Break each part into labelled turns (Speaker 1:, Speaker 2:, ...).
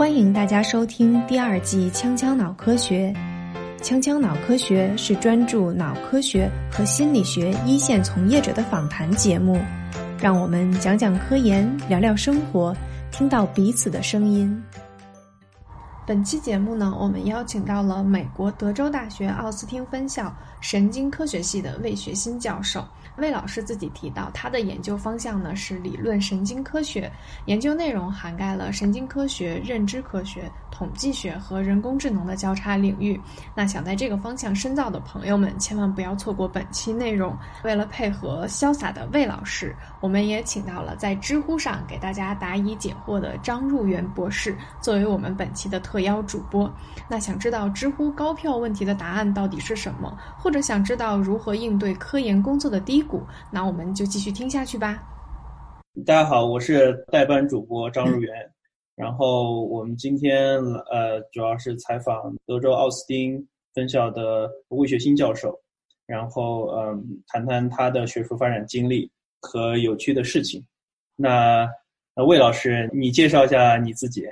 Speaker 1: 欢迎大家收听第二季《锵锵脑科学》。锵锵脑科学是专注脑科学和心理学一线从业者的访谈节目，让我们讲讲科研，聊聊生活，听到彼此的声音。本期节目呢，我们邀请到了美国德州大学奥斯汀分校神经科学系的魏学新教授。魏老师自己提到，他的研究方向呢是理论神经科学，研究内容涵盖了神经科学、认知科学、统计学和人工智能的交叉领域。那想在这个方向深造的朋友们，千万不要错过本期内容。为了配合潇洒的魏老师，我们也请到了在知乎上给大家答疑解惑的张入元博士，作为我们本期的特邀主播。那想知道知乎高票问题的答案到底是什么，或者想知道如何应对科研工作的低谷，那我们就继续听下去吧。
Speaker 2: 大家好，我是代班主播张入元。然后我们今天呃，主要是采访德州奥斯汀分校的魏学新教授，然后嗯，谈谈他的学术发展经历和有趣的事情。那那魏老师，你介绍一下你自己。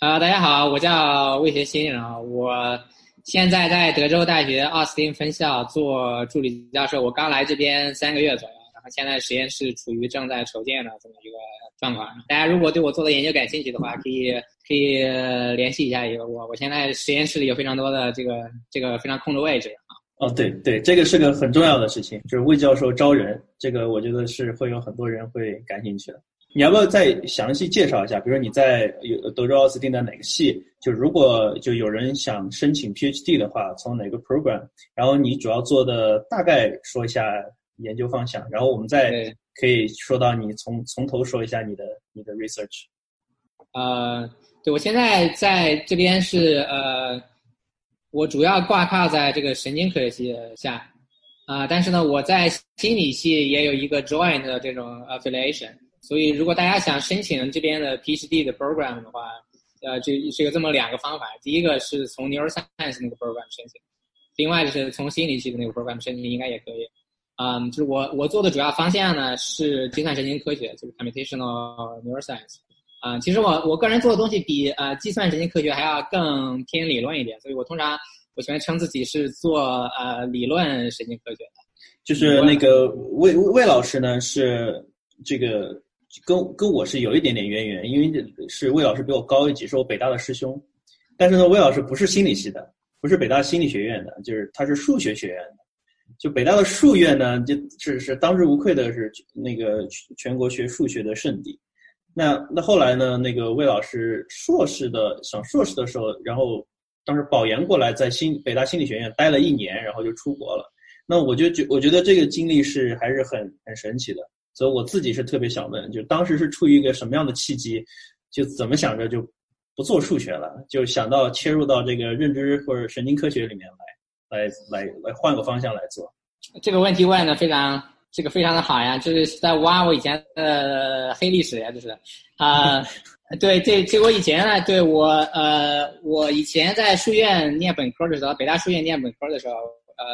Speaker 3: 啊，大家好，我叫魏学新，然后我现在在德州大学奥斯汀分校做助理教授。我刚来这边三个月左右，现在实验室处于正在筹建的这么一个状况。大家如果对我做的研究感兴趣的话，可以可以联系一下我。我现在实验室里有非常多的这个这个非常空的位置啊。
Speaker 2: 哦，对对，这个是个很重要的事情，就是魏教授招人，这个我觉得是会有很多人会感兴趣的。你要不要再详细介绍一下？比如说你在有德州奥斯汀的哪个系？就如果就有人想申请 PhD 的话，从哪个 program？然后你主要做的大概说一下研究方向，然后我们再可以说到你从从头说一下你的你的 research。
Speaker 3: 呃，对我现在在这边是呃，我主要挂靠在这个神经科学系下啊，但是呢，我在心理系也有一个 joint 的这种 affiliation。所以，如果大家想申请这边的 PhD 的 program 的话，呃，这是有这么两个方法。第一个是从 neuroscience 那个 program 申请，另外就是从心理系的那个 program 申请，应该也可以。嗯，就是我我做的主要方向呢是计算神经科学，就是 computational neuroscience。啊，其实我我个人做的东西比呃计算神经科学还要更偏理论一点，所以我通常我喜欢称自己是做呃理论神经科学的。
Speaker 2: 就是那个魏魏老师呢是这个。跟跟我是有一点点渊源，因为是魏老师比我高一级，是我北大的师兄。但是呢，魏老师不是心理系的，不是北大心理学院的，就是他是数学学院的。就北大的数院呢，就是是当之无愧的是那个全国学数学的圣地。那那后来呢，那个魏老师硕士的上硕士的时候，然后当时保研过来，在心北大心理学院待了一年，然后就出国了。那我就觉我觉得这个经历是还是很很神奇的。所以我自己是特别想问，就当时是出于一个什么样的契机，就怎么想着就不做数学了，就想到切入到这个认知或者神经科学里面来，来来来换个方向来做。
Speaker 3: 这个问题问的非常，这个非常的好呀，就是在挖我以前的黑历史呀，就是啊，对，这这我以前呢，对我呃，我以前在书院念本科的时候，北大书院念本科的时候。呃，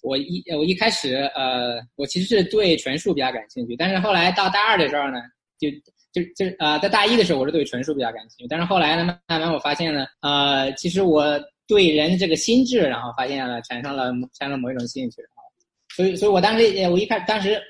Speaker 3: 我一我一开始呃，我其实是对纯数比较感兴趣，但是后来到大二的时候呢，就就就呃，在大一的时候我是对纯数比较感兴趣，但是后来呢，慢慢我发现呢，呃，其实我对人这个心智，然后发现了产生了产生了某一种兴趣，所以所以我当时我一开当时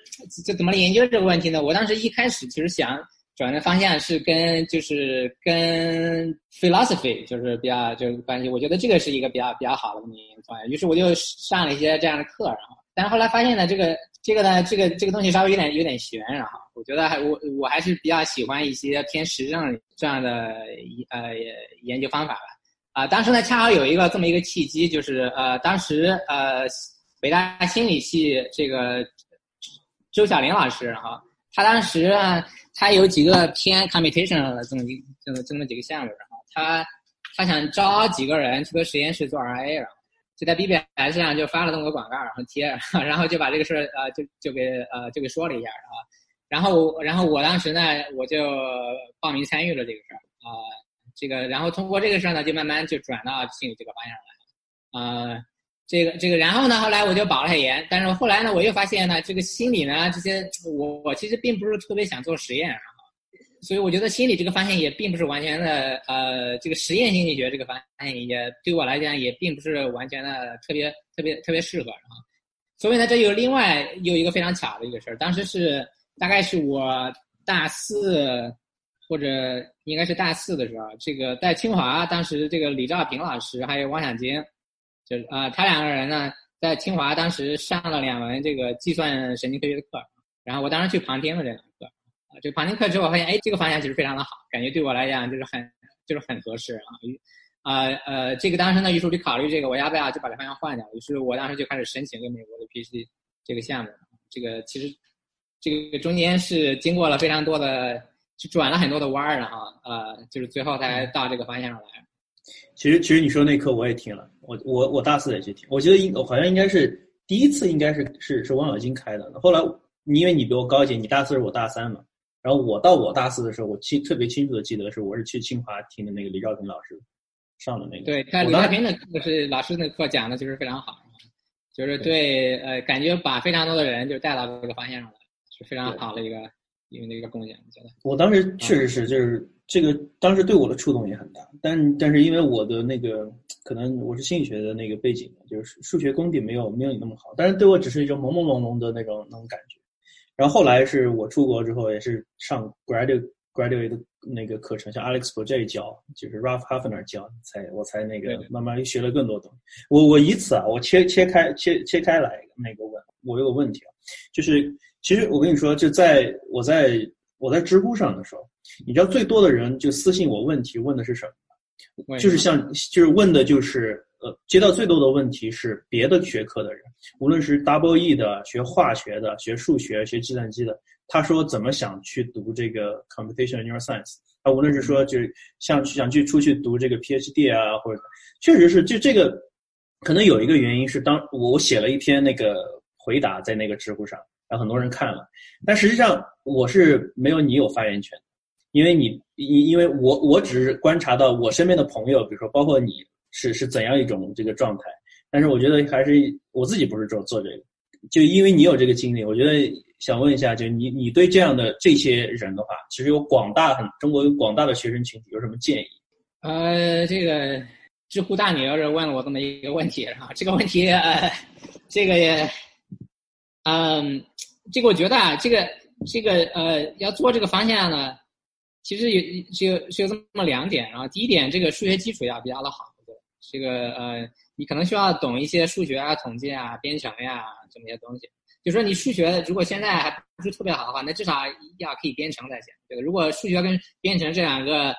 Speaker 3: 这怎么研究这个问题呢？我当时一开始其实想。转的方向是跟就是跟 philosophy 就是比较就是关系，我觉得这个是一个比较比较好的一个方向。于是我就上了一些这样的课，然后，但是后来发现呢，这个这个呢，这个这个东西稍微有点有点悬，然后我觉得还我我还是比较喜欢一些偏实证这样的呃研究方法吧。啊，当时呢恰好有一个这么一个契机，就是呃当时呃北大心理系这个周小林老师，哈他当时呢。他有几个偏 computation 的这么一这么这么几个项目，然后他他想招几个人去个实验室做 RA，然后就在 BBS 上就发了这么个广告，然后贴，然后就把这个事儿呃就就给呃就给说了一下，然后然后然后我当时呢我就报名参与了这个事儿啊，这个然后通过这个事儿呢就慢慢就转到心理这个方向来了，啊。这个这个，然后呢，后来我就保了研，但是后来呢，我又发现呢，这个心理呢，这些我我其实并不是特别想做实验，所以我觉得心理这个方向也并不是完全的，呃，这个实验心理学这个方向也对我来讲也并不是完全的特别特别特别适合啊。所以呢，这有另外有一个非常巧的一个事儿，当时是大概是我大四或者应该是大四的时候，这个在清华，当时这个李兆平老师还有汪小晶，就是啊，他两个人呢在清华当时上了两门这个计算神经科学的课，然后我当时去旁听了这两课。啊这旁听课之后，发现哎，这个方向其实非常的好，感觉对我来讲就是很就是很合适啊。啊呃，这个当时呢，于是就考虑这个，我要不要就把这方向换掉？于是我当时就开始申请跟美国的 PhD 这个项目。这个其实这个中间是经过了非常多的，就转了很多的弯儿然后。呃，就是最后才到这个方向上来。
Speaker 2: 其实其实你说那课我也听了，我我我大四也去听，我觉得应我好像应该是第一次应该是是是王小金开的。后来因为你比我高一届，你大四是我大三嘛。然后我到我大四的时候，我清特别清楚的记得是我是去清华听的那个李兆平老师上的那个。
Speaker 3: 对，看李兆平的课是老师那课讲的就是非常好，就是对呃感觉把非常多的人就带到这个方向上来，是非常好的一个因为那个贡献，我
Speaker 2: 当时确实是就是这个当时对我的触动也很大，但但是因为我的那个可能我是心理学的那个背景，就是数学功底没有没有你那么好，但是对我只是一种朦朦胧胧的那种那种感觉。然后后来是我出国之后，也是上 graduate graduate 的那个课程，像 Alex b o j 教，就是 Ralph Hafner 教，才我才那个慢慢学了更多东西。我我以此啊，我切切开切切开来那个问，我有个问题啊，就是其实我跟你说，就在我在我在知乎上的时候，你知道最多的人就私信我问题问的是什么？就是像就是问的就是。呃，接到最多的问题是别的学科的人，无论是 Double E 的、学化学的、学数学、学计算机的，他说怎么想去读这个 Computational Neuroscience？他无论是说就是像想去出去读这个 PhD 啊，或者确实是就这个，可能有一个原因是当我写了一篇那个回答在那个知乎上，让很多人看了，但实际上我是没有你有发言权，因为你因因为我我只是观察到我身边的朋友，比如说包括你。是是怎样一种这个状态？但是我觉得还是我自己不是做做这个，就因为你有这个经历，我觉得想问一下，就你你对这样的这些人的话，其实有广大很中国有广大的学生群体有什么建议？
Speaker 3: 呃，这个知乎大牛要是问了我这么一个问题啊，这个问题呃，这个也，嗯，这个我觉得啊，这个这个呃，要做这个方向呢，其实有就就这么两点啊。第一点，这个数学基础要比较的好。这个呃，你可能需要懂一些数学啊、统计啊、编程呀这么些东西。就说你数学如果现在还不是特别好的话，那至少要可以编程才行。对？如果数学跟编程这两个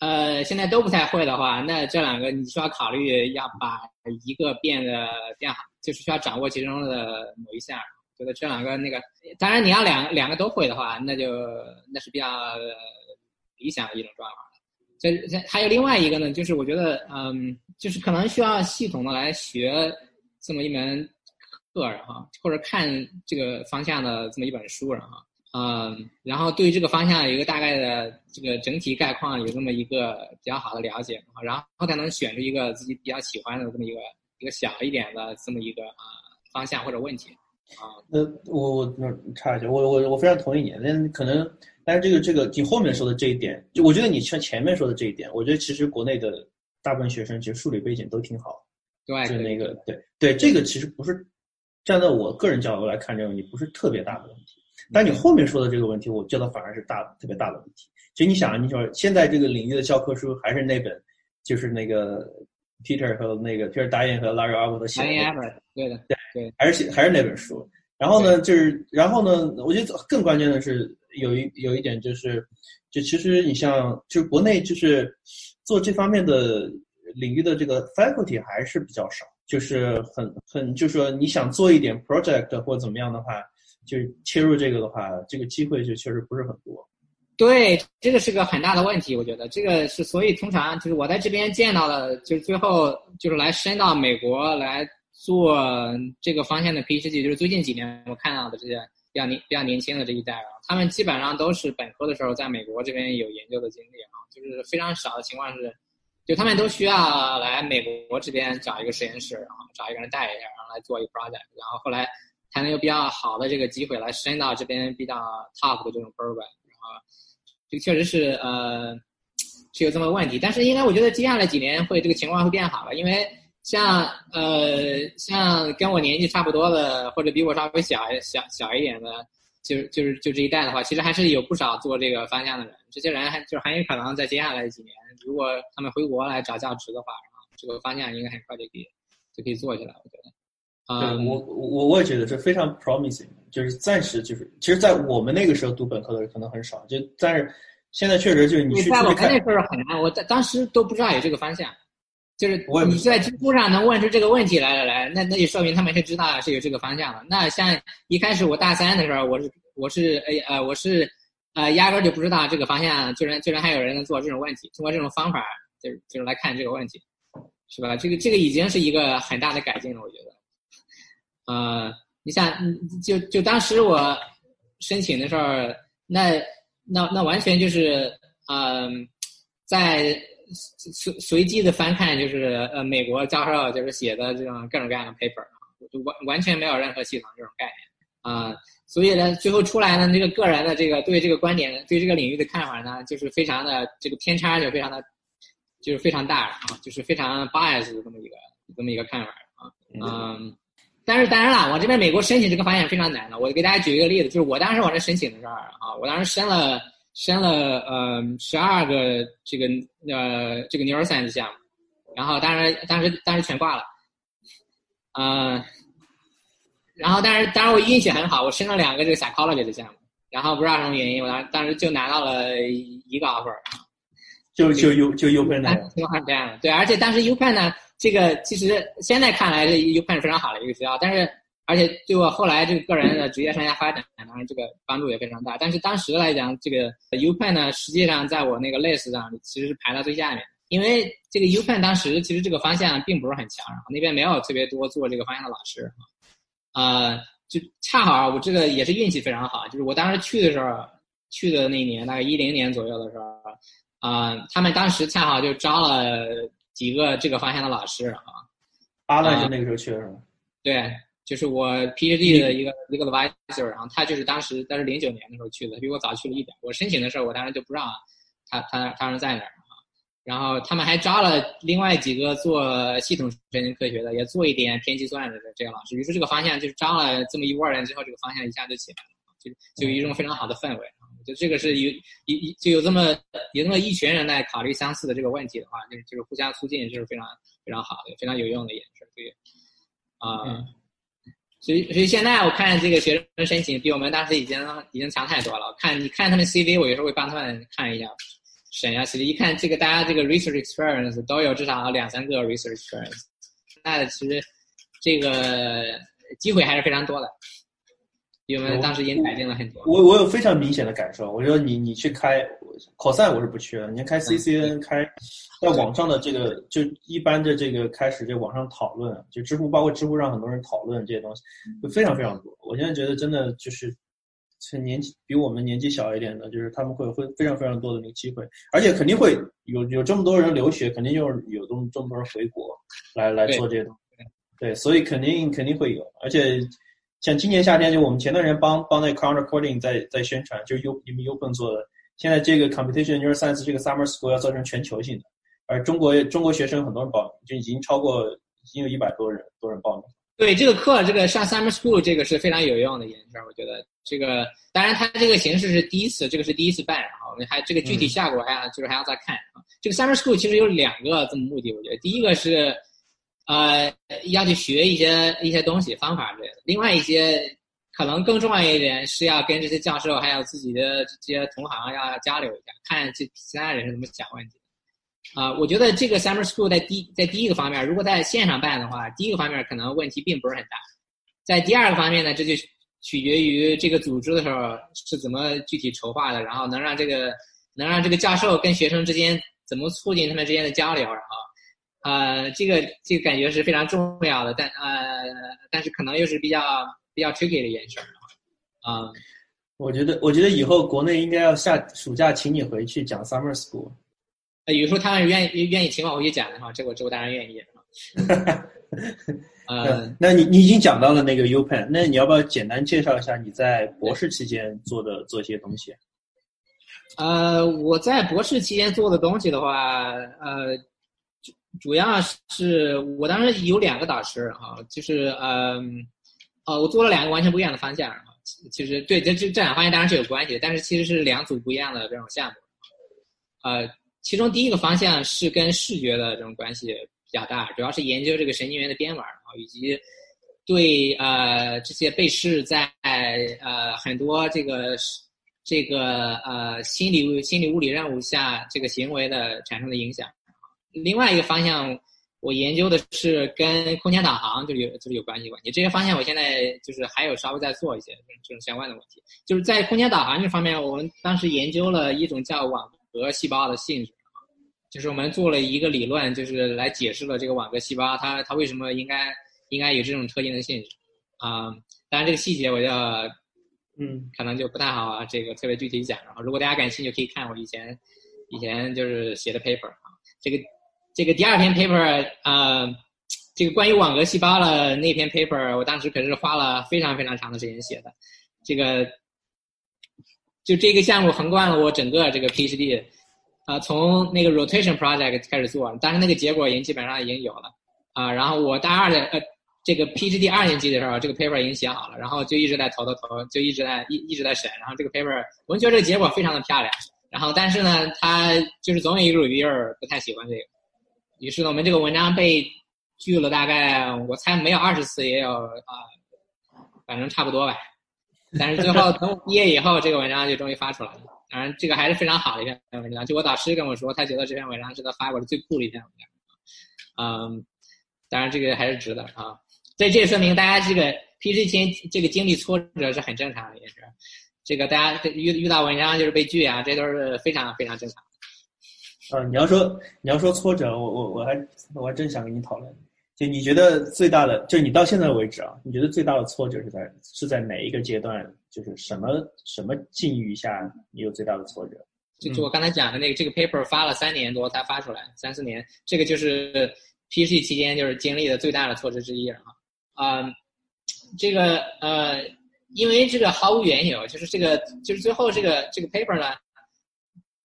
Speaker 3: 呃现在都不太会的话，那这两个你需要考虑要把一个变得变好，就是需要掌握其中的某一项。觉得这两个那个，当然你要两两个都会的话，那就那是比较理想的一种状况。这这还有另外一个呢，就是我觉得，嗯，就是可能需要系统的来学这么一门课，然后，或者看这个方向的这么一本书，然后，嗯，然后对于这个方向有一个大概的这个整体概况，有这么一个比较好的了解，然后才能选出一个自己比较喜欢的这么一个一个小一点的这么一个啊方向或者问题，啊，
Speaker 2: 那我我插一句，我我我非常同意你，那可能。但是这个这个你后面说的这一点，就我觉得你像前面说的这一点，我觉得其实国内的大部分学生其实数理背景都挺好，
Speaker 3: 对，
Speaker 2: 就那个对对，这个其实不是站在我个人角度来看这个问题不是特别大的问题。但你后面说的这个问题，我觉得反而是大特别大的问题。其实你想，你说现在这个领域的教科书还是那本，就是那个 Peter 和那个 Peter Dyan 和 Larry Abbott 写的，
Speaker 3: 对的，
Speaker 2: 对对，还是写还是那本书。然后呢，就是然后呢，我觉得更关键的是。有一有一点就是，就其实你像，就国内就是做这方面的领域的这个 faculty 还是比较少，就是很很，就是说你想做一点 project 或怎么样的话，就切入这个的话，这个机会就确实不是很多。
Speaker 3: 对，这个是个很大的问题，我觉得这个是，所以通常就是我在这边见到的，就是最后就是来申到美国来做这个方向的 PhD，就是最近几年我看到的这些。比较年比较年轻的这一代啊，他们基本上都是本科的时候在美国这边有研究的经历啊，就是非常少的情况是，就他们都需要来美国这边找一个实验室，然后找一个人带一下，然后来做一个 project，然后后来才能有比较好的这个机会来升到这边比较 top 的这种 program，然后这个确实是呃是有这么个问题。但是应该我觉得接下来几年会这个情况会变好了，因为像呃像跟我年纪差不多的，或者比我稍微小小小一点的，就就是就这一代的话，其实还是有不少做这个方向的人。这些人还就很有可能在接下来几年，如果他们回国来找教职的话，然后这个方向应该很快就可以就可以做起来。我觉得。
Speaker 2: 啊我我我也觉得这非常 promising，就是暂时就是，其实，在我们那个时候读本科的人可能很少，就但是现在确实就是你去
Speaker 3: 在我们那时候很难，我当当时都不知道有这个方向，就是你在知乎上能问出这个问题来来来，那那就说明他们是知道是有这个方向的。那像一开始我大三的时候，我是我是哎呃我是呃压根就不知道这个方向，居然居然还有人能做这种问题，通过这种方法就是就是来看这个问题，是吧？这个这个已经是一个很大的改进了，我觉得。呃，你像，就就当时我申请的时候，那那那完全就是，嗯，在随随机的翻看，就是呃，美国教授就是写的这种各种各样的 paper，啊就完完全没有任何系统这种概念啊，所以呢，最后出来呢，这个个人的这个对这个观点、对这个领域的看法呢，就是非常的这个偏差就非常的，就是非常大啊，就是非常 bias 的这么一个这么一个看法啊，嗯。但是当然了，我这边美国申请这个发现非常难的。我给大家举一个例子，就是我当时往这申请的时候啊，我当时申了申了呃十二个这个呃这个 neuroscience 项目，然后当然当时当时全挂了，嗯，然后但是当时我运气很好，我申了两个这个 psychology 的项目，然后不知道什么原因，我当当时就拿到了一个 offer，
Speaker 2: 就就 U 就 U Penn
Speaker 3: 的，情况是这样的，对，而且当时 U Penn 呢。这个其实现在看来，这 U Penn 是非常好的一个学校，但是而且对我后来这个个人的职业生涯发展，当然这个帮助也非常大。但是当时来讲，这个 U Penn 呢，实际上在我那个 list 上其实是排到最下面，因为这个 U Penn 当时其实这个方向并不是很强，然后那边没有特别多做这个方向的老师，啊，就恰好我这个也是运气非常好，就是我当时去的时候，去的那一年大概一零年左右的时候，啊，他们当时恰好就招了。几个这个方向的老师啊，
Speaker 2: 阿兰就那个时候去的是吗？
Speaker 3: 对，就是我 PhD 的一个一个 advisor，然后他就是当时，但是零九年的时候去的，比我早去了一点。我申请的时候，我当时就不知道他他他是在哪儿啊。然后他们还招了另外几个做系统神经科学的，也做一点偏计算的这个老师。于是这个方向就是招了这么一窝人之后，这个方向一下就起来了，就就有一种非常好的氛围。就这个是有一一就有这么有那么一群人来考虑相似的这个问题的话，就是就是互相促进，就是非常非常好的、非常有用的一件事。对，啊，所以所以现在我看这个学生申请比我们当时已经已经强太多了。看你看他们 CV，我有时候会帮他们看一下审一下 CV，一看这个大家这个 research experience 都有至少两三个 research experience，那其实这个机会还是非常多的。因为当时已经改进了很多。
Speaker 2: 我我有非常明显的感受，我觉得你你去开考赛我是不去的，你开 CCN 开在网上的这个就一般的这个开始这网上讨论，就知乎包括知乎上很多人讨论这些东西，就非常非常多。我现在觉得真的就是，年纪比我们年纪小一点的，就是他们会会非常非常多的那个机会，而且肯定会有有这么多人留学，肯定就是有这么这么多人回国来来做这些东西，对，所以肯定肯定会有，而且。像今年夏天，就我们前段时间帮帮那 Counter Coding 在在宣传，就是 U 你们 U 本做的。现在这个 Competition Neuroscience 这个 Summer School 要做成全球性的，而中国中国学生很多人报名，就已经超过已经有一百多人多人报名。
Speaker 3: 对这个课，这个上 Summer School 这个是非常有用的一件事，我觉得这个当然它这个形式是第一次，这个是第一次办，然后还这个具体效果还要就是还要再看啊。这个 Summer School 其实有两个这么目的，我觉得第一个是。呃，要去学一些一些东西方法之类的。另外一些可能更重要一点是要跟这些教授还有自己的这些同行要交流一下，看这其他人是怎么想问题。啊，我觉得这个 summer school 在第在第一个方面，如果在线上办的话，第一个方面可能问题并不是很大。在第二个方面呢，这就取决于这个组织的时候是怎么具体筹划的，然后能让这个能让这个教授跟学生之间怎么促进他们之间的交流，然后。呃，这个这个感觉是非常重要的，但呃，但是可能又是比较比较 tricky 的一件事儿啊。
Speaker 2: 我觉得，我觉得以后国内应该要下暑假请你回去讲 summer school。
Speaker 3: 呃，有时候他们愿意愿意请我回去讲的话，这个这个当然愿意。呃，
Speaker 2: 那你你已经讲到了那个 U Penn，那你要不要简单介绍一下你在博士期间做的做一些东西？
Speaker 3: 呃，我在博士期间做的东西的话，呃，主要是我当时有两个导师啊，就是呃，呃，我做了两个完全不一样的方向啊。其实对，这这这两个方向当然是有关系的，但是其实是两组不一样的这种项目。呃，其中第一个方向是跟视觉的这种关系比较大，主要是研究这个神经元的编码啊，以及对呃这些被试在呃很多这个。这个呃心理心理物理任务下这个行为的产生的影响，另外一个方向我研究的是跟空间导航就是有就是有关系关系。这些方向我现在就是还有稍微在做一些这种相关的问题。就是在空间导航这方面，我们当时研究了一种叫网格细胞的性质，就是我们做了一个理论，就是来解释了这个网格细胞它它为什么应该应该有这种特定的性质啊。当然这个细节我要。
Speaker 2: 嗯，
Speaker 3: 可能就不太好啊，这个特别具体讲。然后，如果大家感兴趣，可以看我以前以前就是写的 paper 啊。这个这个第二篇 paper 啊，这个关于网格细胞的那篇 paper，我当时可是花了非常非常长的时间写的。这个就这个项目横贯了我整个这个 PhD 啊，从那个 rotation project 开始做，但是那个结果已经基本上已经有了啊。然后我大二的呃。这个 PhD 二年级的时候，这个 paper 已经写好了，然后就一直在投投投，就一直在一一直在审。然后这个 paper 我们觉得这个结果非常的漂亮，然后但是呢，他就是总有一个 reviewer 不太喜欢这个，于是呢，我们这个文章被拒了大概我猜没有二十次，也有啊，反正差不多吧。但是最后 等我毕业以后，这个文章就终于发出来了。当然，这个还是非常好的一篇文章。就我导师跟我说，他觉得这篇文章是他发过的最酷的一篇文章。嗯，当然这个还是值得啊。所以这也说明大家这个 PhD 前这个经历挫折是很正常的，也是这个大家遇遇到文章就是被拒啊，这都是非常非常正常。
Speaker 2: 呃，你要说你要说挫折，我我我还我还真想跟你讨论。就你觉得最大的，就你到现在为止啊，你觉得最大的挫折是在是在哪一个阶段？就是什么什么境遇下你有最大的挫折？
Speaker 3: 就就我刚才讲的那个，这个 paper 发了三年多才发出来，三四年，这个就是 PhD 期间就是经历的最大的挫折之一啊。啊，这个呃，因为这个毫无缘由，就是这个就是最后这个这个 paper 呢，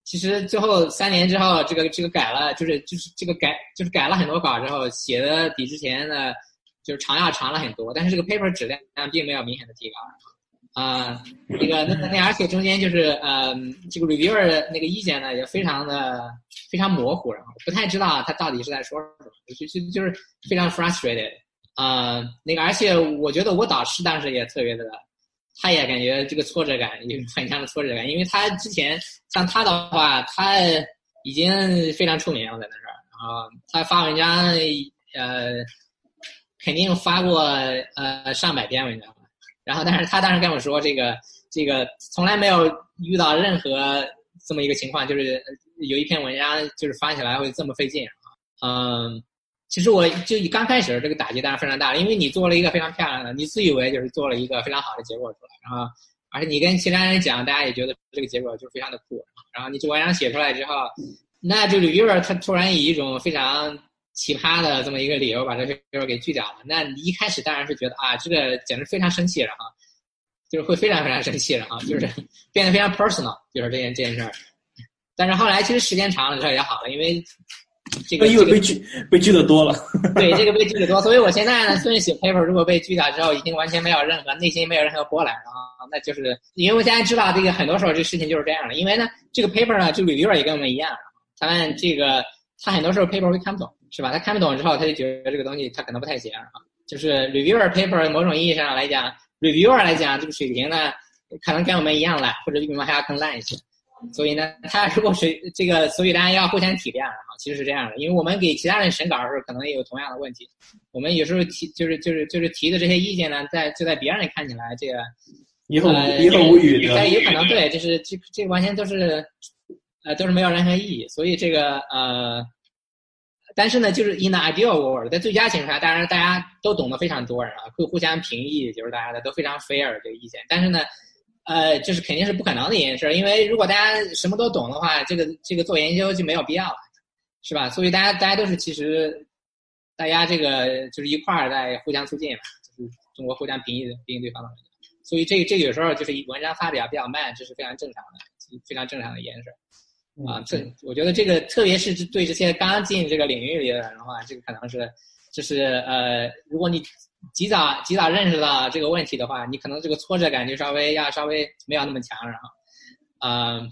Speaker 3: 其实最后三年之后，这个这个改了，就是就是这个改就是改了很多稿之后，写的比之前的就是长要长了很多，但是这个 paper 质量并没有明显的提高。啊，那个那那而且中间就是呃，这个 reviewer 的那个意见呢也非常的非常模糊，然后不太知道他到底是在说什么，就就就是非常 frustrated。啊，那个，而且我觉得我导师当时也特别的，他也感觉这个挫折感有很强的挫折感，因为他之前像他的话，他已经非常出名了在那儿，然后他发文章，呃，肯定发过呃上百篇文章，然后但是他当时跟我说，这个这个从来没有遇到任何这么一个情况，就是有一篇文章就是发起来会这么费劲啊，嗯。其实我就一刚开始这个打击当然非常大，因为你做了一个非常漂亮的，你自以为就是做了一个非常好的结果出来，然后而且你跟其他人讲，大家也觉得这个结果就非常的酷，然后你这文章写出来之后，那就 reviewer 他突然以一种非常奇葩的这么一个理由把这个 review 给拒掉了，那你一开始当然是觉得啊，这个简直非常生气了哈，就是会非常非常生气了啊，就是变得非常 personal，就是这件这件事儿，但是后来其实时间长了之后也好了，因为。这个
Speaker 2: 因为被拒被拒的多了，
Speaker 3: 对这个被拒的 多，所以我现在呢，虽然写 paper，如果被拒掉之后，已经完全没有任何内心没有任何波澜了啊，那就是因为我现在知道这个很多时候这事情就是这样的，因为呢，这个 paper 呢，这个 reviewer 也跟我们一样，他们这个他很多时候 paper 会看不懂，是吧？他看不懂之后，他就觉得这个东西他可能不太行啊。就是 reviewer paper 某种意义上来讲，reviewer 来讲这个水平呢，可能跟我们一样烂，或者比我们还要更烂一些。所以呢，他如果是这个，所以大家要互相体谅啊。其实是这样的，因为我们给其他人审稿的时候，可能也有同样的问题。我们有时候提，就是就是就是提的这些意见呢，在就在别人看起来，这个
Speaker 2: 一后一后无语
Speaker 3: 的，有可能对，就是这这完全都是呃都是没有任何意义。所以这个呃，但是呢，就是 in the ideal world，在最佳情况下，当然大家都懂得非常多人啊，会互相评议，就是大家的都非常 fair 这个意见。但是呢。呃，就是肯定是不可能的一件事，因为如果大家什么都懂的话，这个这个做研究就没有必要了，是吧？所以大家大家都是其实，大家这个就是一块儿在互相促进嘛，就是中国互相评议评议对方的。所以这个这个有时候就是文章发表比较慢，这是非常正常的。非常正常的一件事。啊，这我觉得这个特别是对这些刚进这个领域里的人的话，这个可能是就是呃，如果你及早及早认识到这个问题的话，你可能这个挫折感就稍微要稍微没有那么强，然后，嗯，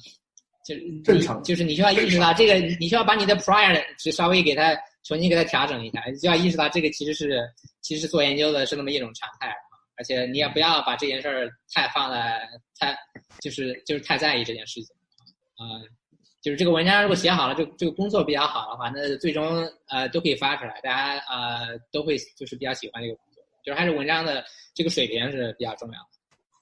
Speaker 3: 就是
Speaker 2: 正常
Speaker 3: 就是你需要意识到这个，你需要把你的 prior 就稍微给它重新给它调整一下，你就要意识到这个其实是其实做研究的是那么一种常态，而且你也不要把这件事儿太放在太就是就是太在意这件事情，啊。就是这个文章如果写好了，这这个工作比较好的话，那最终呃都可以发出来，大家呃都会就是比较喜欢这个工作。就是还是文章的这个水平是比较重要的。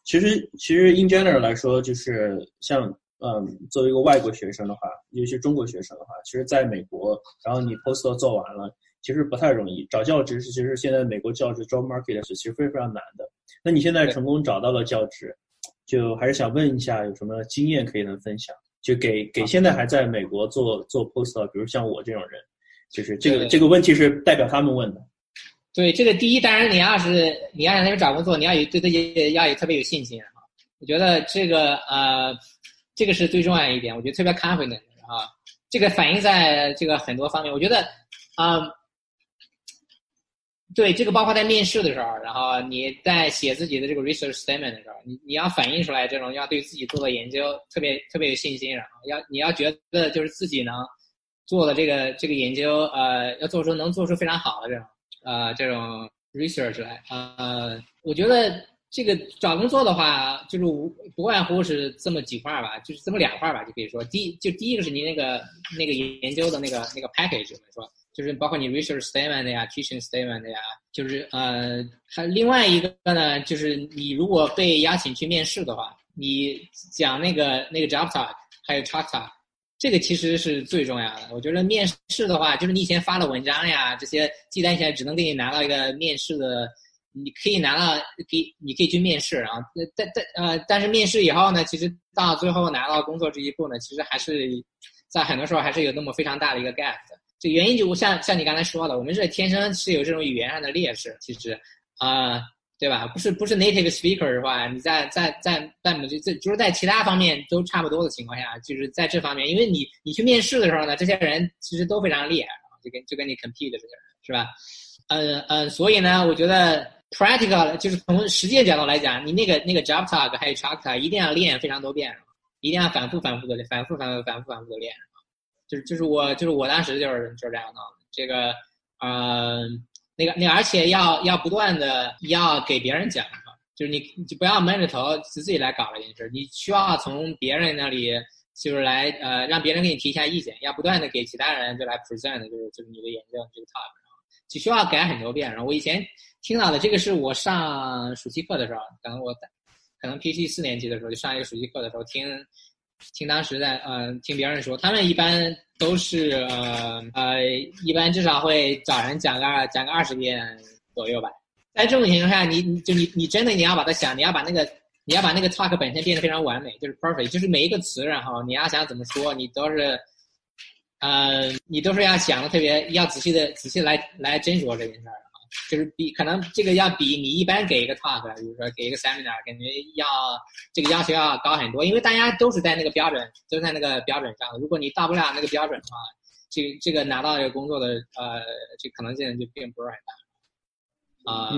Speaker 2: 其实其实 in general 来说，就是像嗯作为一个外国学生的话，尤其中国学生的话，其实在美国，然后你 post 做完了，其实不太容易找教职。是其实现在美国教职 job market 是其实非常非常难的。那你现在成功找到了教职，就还是想问一下有什么经验可以能分享？就给给现在还在美国做做 post，比如像我这种人，就是这个这个问题是代表他们问的。
Speaker 3: 对，这个第一，当然你要是你要在那边找工作，你要有对自己要有特别有信心啊。我觉得这个呃，这个是最重要一点。我觉得特别 confident 啊，这个反映在这个很多方面。我觉得啊。对，这个包括在面试的时候，然后你在写自己的这个 research statement 的时候，你你要反映出来这种要对自己做的研究特别特别有信心，然后要你要觉得就是自己能做的这个这个研究，呃，要做出能做出非常好的这种呃这种 research 来。呃，我觉得这个找工作的话，就是无不外乎是这么几块吧，就是这么两块吧，就可以说，第一就第一个是你那个那个研究的那个那个 package 我们说。就是包括你 research statement 呀，teaching statement 呀，就是呃，还另外一个呢，就是你如果被邀请去面试的话，你讲那个那个 job talk 还有 talk talk，这个其实是最重要的。我觉得面试的话，就是你以前发的文章呀，这些记单起来只能给你拿到一个面试的，你可以拿到，可以你可以去面试，啊但但呃，但是面试以后呢，其实到最后拿到工作这一步呢，其实还是在很多时候还是有那么非常大的一个 gap 的。这原因就像像你刚才说的，我们是天生是有这种语言上的劣势，其实，啊，对吧？不是不是 native speaker 的话，你在在在在这这就是在其他方面都差不多的情况下，就是在这方面，因为你你去面试的时候呢，这些人其实都非常厉害，就跟就跟你 compete 的这些人，是吧？嗯嗯，所以呢，我觉得 practical 就是从实践角度来讲，你那个那个 job talk 还有 talk talk 一定要练非常多遍，一定要反复反复的练反复反复反复反复的练。就是就是我就是我当时就是就是这样弄的，这个呃那个那而且要要不断的要给别人讲，就是你就不要闷着头自己来搞这件事，你需要从别人那里就是来呃让别人给你提一下意见，要不断的给其他人就来 present 就是就是你的研究这个 talk，就需要改很多遍。然后我以前听到的这个是我上暑期课的时候，可能我可能 P C 四年级的时候就上一个暑期课的时候听。听当时在呃听别人说，他们一般都是呃呃一般至少会找人讲个讲个二十遍左右吧。在这种情况下，你你就你你真的你要把它想，你要把那个你要把那个 talk 本身变得非常完美，就是 perfect，就是每一个词，然后你要想怎么说，你都是呃你都是要想的特别要仔细的仔细来来斟酌这件事儿啊。就是比可能这个要比你一般给一个 talk，比如说给一个 seminar，感觉要这个要求要高很多，因为大家都是在那个标准，都在那个标准上。如果你到不了那个标准的话，这个这个拿到这个工作的呃，这可能性就并不是很大。啊，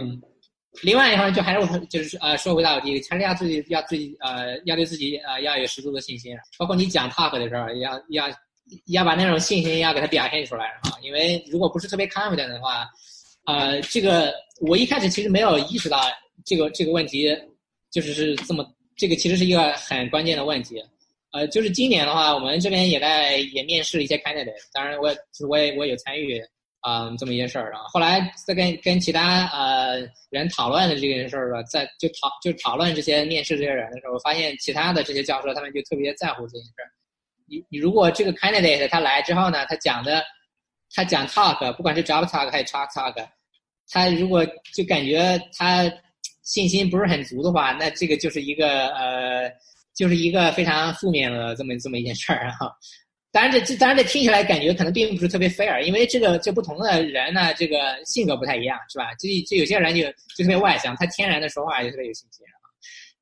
Speaker 3: 另外一方面就还是我就是呃，说回到第一个，还是要自己要自己呃，要对自己呃要有十足的信心，包括你讲 talk 的时候，要要要把那种信心要给它表现出来啊，因为如果不是特别 confident 的话。呃，这个我一开始其实没有意识到这个这个问题，就是是这么，这个其实是一个很关键的问题。呃，就是今年的话，我们这边也在也面试一些 candidate，当然我也是我也我有参与啊这么一件事儿啊。后来在跟跟其他呃人讨论的这件事儿吧，在就讨就讨论这些面试这些人的时候，发现其他的这些教授他们就特别在乎这件事儿。你你如果这个 candidate 他来之后呢，他讲的。他讲 talk，不管是 job talk 还是 talk talk，他如果就感觉他信心不是很足的话，那这个就是一个呃，就是一个非常负面的这么这么一件事儿哈。当然这这当然这听起来感觉可能并不是特别 fair，因为这个这不同的人呢，这个性格不太一样，是吧？这这有些人就就特别外向，他天然的说话就特别有信心，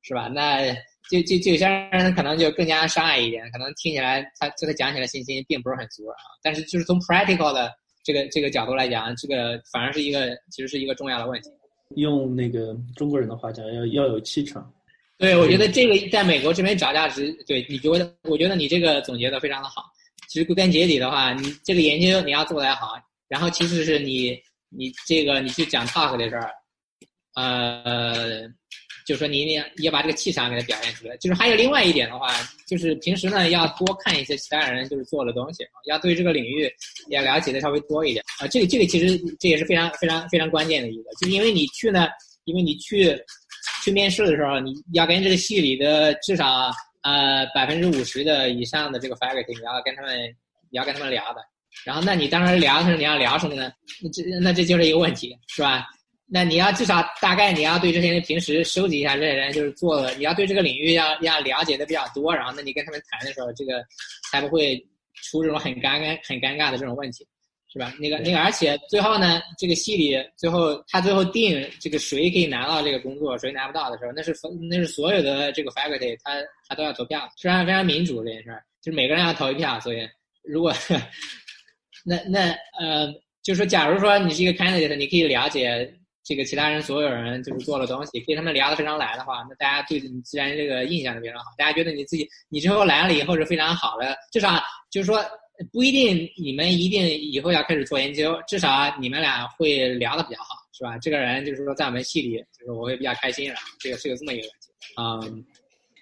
Speaker 3: 是吧？那就就就有些人可能就更加商业一点，可能听起来他就他讲起来信心并不是很足啊。但是就是从 practical 的这个这个角度来讲，这个反而是一个其实是一个重要的问题。
Speaker 2: 用那个中国人的话讲，要要有气场。
Speaker 3: 对，我觉得这个在美国这边找价值，对你觉得，我觉得你这个总结的非常的好。其实归根结底的话，你这个研究你要做得好，然后其实是你你这个你去讲 talk 的事儿，呃，就是说你要要把这个气场给它表现出来。就是还有另外一点的话，就是平时呢要多看一些其他人就是做的东西，要对这个领域要了解的稍微多一点啊。这个这个其实这也是非常非常非常关键的一个，就是因为你去呢，因为你去。去面试的时候，你要跟这个系里的至少呃百分之五十的以上的这个 faculty，你要跟他们，你要跟他们聊的。然后，那你当时聊的时候，你要聊什么呢？那这那这就是一个问题，是吧？那你要至少大概你要对这些人平时收集一下这些人就是做的，你要对这个领域要要了解的比较多。然后，那你跟他们谈的时候，这个才不会出这种很尴尬很尴尬的这种问题。是吧？那个那个，而且最后呢，这个系里最后他最后定这个谁可以拿到这个工作，谁拿不到的时候，那是分那是所有的这个 faculty 他他都要投票，非常非常民主这件事儿，就是每个人要投一票。所以如果 那那呃，就是说，假如说你是一个 candidate，你可以了解这个其他人所有人就是做了东西，跟他们聊得非常来的话，那大家对你自然这个印象就非常好，大家觉得你自己你之后来了以后是非常好的，至少就是说。不一定，你们一定以后要开始做研究，至少你们俩会聊的比较好，是吧？这个人就是说，在我们系里，就是我会比较开心，这个是有这么一个问题。嗯，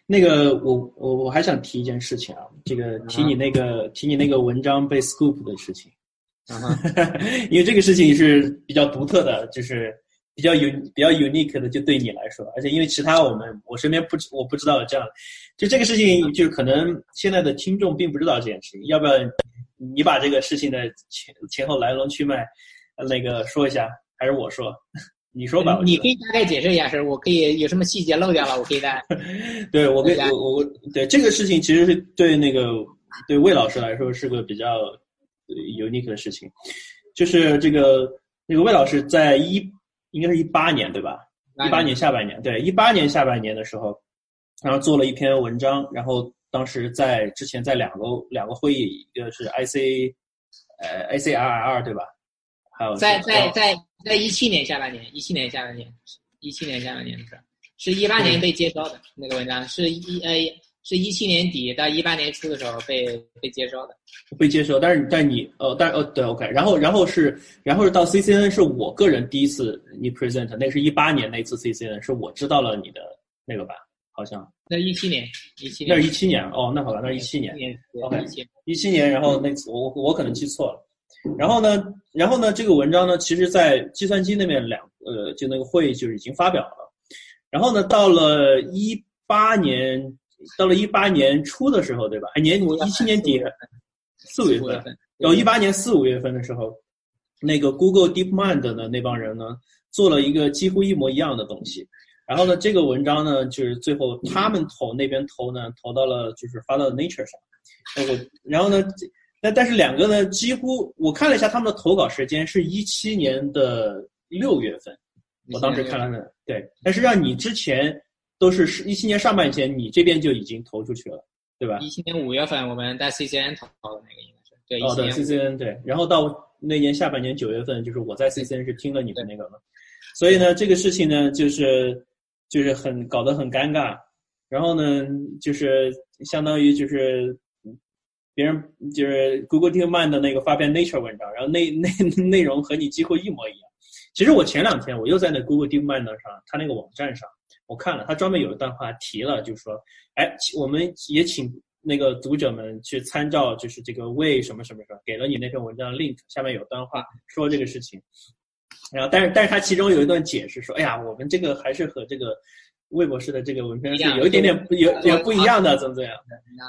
Speaker 2: 那个我我我还想提一件事情啊，这个提你那个提你那个文章被 scoop 的事情，因为这个事情是比较独特的，就是比较有比较 unique 的，就对你来说，而且因为其他我们我身边不我不知道这样。就这个事情，就是可能现在的听众并不知道这件事情，要不要你把这个事情的前前后来龙去脉，那个说一下，还是我说？你说吧。
Speaker 3: 你可以大概解释一下，是我可以有什么细节漏掉了，我可以再。
Speaker 2: 对我跟我我对这个事情其实是对那个对魏老师来说是个比较 unique 的事情，就是这个那个魏老师在一应该是一八年对吧？一八年下半年对一八年下半年的时候。然后做了一篇文章，然后当时在之前在两个两个会议，一个是 IC，呃 ICRR 对吧？还有
Speaker 3: 在在在在一七年下半年，一七年下半年，一七年下半年的事是一八年被接收的那个文章，是一呃是一七年底到一八年初的时候被被接收的，
Speaker 2: 被接收。但是但你呃但呃对 OK，然后然后是然后是到 CCN 是我个人第一次你 present，那是一八年那次 CCN 是我知道了你的那个吧。好像。
Speaker 3: 那一七年，一七年。
Speaker 2: 那是一七年哦，那好吧，那是一七年，OK，一七年，然后那次我我可能记错了，然后呢，然后呢，这个文章呢，其实在计算机那边两呃，就那个会议就是已经发表了，然后呢，到了一八年，到了一八年初的时候，对吧？哎，年一七年底四五月份，到一八年四五月份的时候，那个 Google DeepMind 的那帮人呢，做了一个几乎一模一样的东西。然后呢，这个文章呢，就是最后他们投那边投呢，投到了就是发到 Nature 上。我然后呢，那但是两个呢，几乎我看了一下他们的投稿时间是一七年的六月份，我当时看了呢，对。但是让你之前都是是一七年上半年，你这边就已经投出去了，对吧？
Speaker 3: 一七年五月份我们在 CCN 投的那个应该是对。哦，
Speaker 2: 对 CCN 对。然后到那年下半年九月份，就是我在 CCN 是听了你的那个嘛，所以呢，这个事情呢，就是。就是很搞得很尴尬，然后呢，就是相当于就是别人就是 Google DeepMind 的那个发表 Nature 文章，然后内内内容和你几乎一模一样。其实我前两天我又在那 Google DeepMind 上，它那个网站上我看了，他专门有一段话提了，就是说，哎，我们也请那个读者们去参照，就是这个为什么什么什么，给了你那篇文章的 link，下面有段话说这个事情。然后，但是，但是他其中有一段解释说：“哎呀，我们这个还是和这个魏博士的这个文章是有一点点不有有不一样的，怎么怎么样？”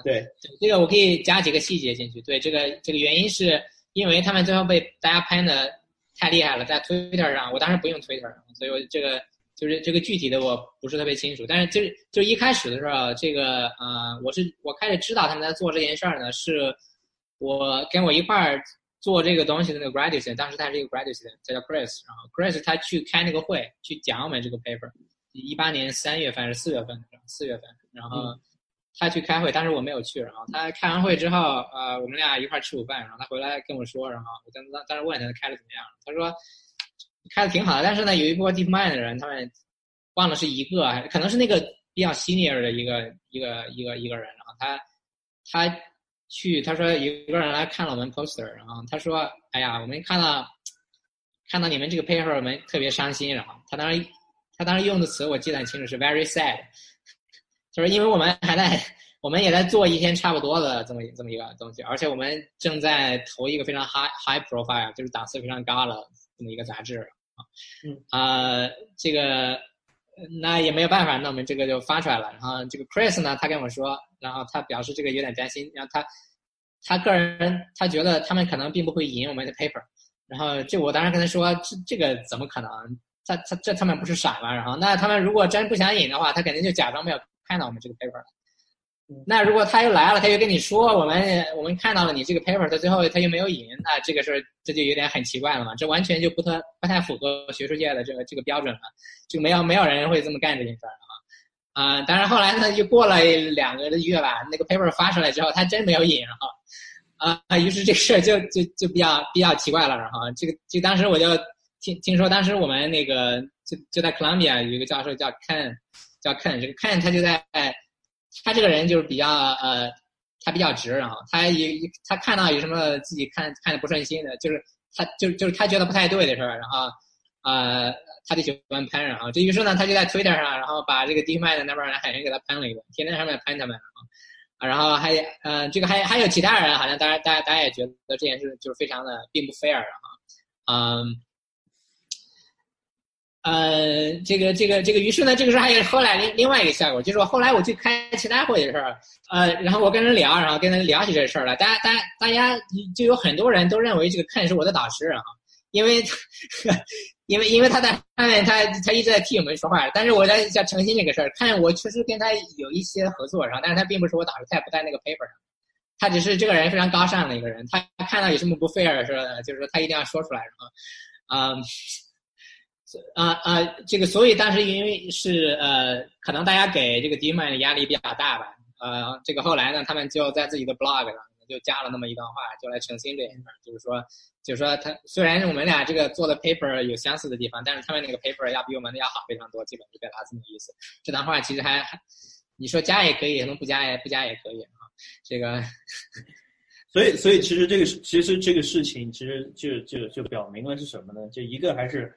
Speaker 2: 对，
Speaker 3: 这个我可以加几个细节进去。对，这个这个原因是因为他们最后被大家喷的太厉害了，在 Twitter 上，我当时不用 Twitter，所以我这个就是这个具体的我不是特别清楚。但是就是就一开始的时候，这个呃，我是我开始知道他们在做这件事儿呢，是我跟我一块儿。做这个东西的那个 graduate，当时他是一个 graduate，他叫 Chris，然后 Chris 他去开那个会，去讲我们这个 paper，一八年三月份还是四月份，四月份，然后他去开会，当时我没有去，然后他开完会之后，呃，我们俩一块儿吃午饭，然后他回来跟我说，然后我当当当时问他开的怎么样，他说开的挺好的，但是呢，有一波 DeepMind 的人，他们忘了是一个，可能是那个比较 senior 的一个一个一个一个人，然后他他去他说有一个人来看了我们 poster，然后他说，哎呀，我们看到看到你们这个 paper，我们特别伤心，然后他当时他当时用的词我记得很清楚，是 very sad。就是因为我们还在，我们也在做一天差不多的这么这么一个东西，而且我们正在投一个非常 high high profile，就是档次非常高的这么一个杂志。啊，
Speaker 2: 嗯
Speaker 3: 啊，这个那也没有办法，那我们这个就发出来了。然后这个 Chris 呢，他跟我说，然后他表示这个有点担心，然后他他个人他觉得他们可能并不会赢我们的 paper，然后这我当时跟他说，这这个怎么可能？他他这他们不是傻吗？然后那他们如果真不想赢的话，他肯定就假装没有。看到我们这个 paper，那如果他又来了，他又跟你说我们我们看到了你这个 paper，他最后他又没有引，那这个事儿这就有点很奇怪了嘛，这完全就不太不太符合学术界的这个这个标准了，就没有没有人会这么干这件事儿啊啊！当然后来呢，又过了两个月吧，那个 paper 发出来之后，他真没有引啊啊，于是这事儿就就就比较比较奇怪了，然后这个就当时我就听听说，当时我们那个就就在 Columbia 有一个教授叫 Ken。叫 Ken，这个 Ken 他就在，他这个人就是比较呃，他比较直，然后他也他看到有什么自己看看的不顺心的，就是他就就是他觉得不太对的事儿，然后呃，他就喜欢喷，然后这于是呢，他就在 Twitter 上，然后把这个 DeepMind 的那帮人狠狠给他喷了一顿，天天上面喷他们，然后，然后还呃，这个还还有其他人，好像大家大家大家也觉得这件事就是非常的并不 fair 啊，嗯。呃，这个这个这个，于是呢，这个时候还有后来另另外一个效果，就是说后来我去开其他会的时候，呃，然后我跟人聊，然后跟人聊起这事儿来，大家大家大家就有很多人都认为这个 Ken 是我的导师啊，因为 因为因为他在上面他他一直在替我们说话，但是我在想澄清这个事儿，看我确实跟他有一些合作，然后但是他并不是我导师，他也不在那个 paper 上，他只是这个人非常高尚的一个人，他看到有什么不 fair 是的，就是说他一定要说出来，然后，嗯。啊啊，这个所以当时因为是呃，可能大家给这个 DeepMind 的压力比较大吧，呃，这个后来呢，他们就在自己的 blog 上就加了那么一段话，就来澄清这件事，就是说，就是说他虽然我们俩这个做的 paper 有相似的地方，但是他们那个 paper 要比我们的要好非常多，基本就表达这么意思。这段话其实还还，你说加也可以，能不加也不加也可以啊，这个。
Speaker 2: 所以所以其实这个其实这个事情其实就就就表明了是什么呢？就一个还是。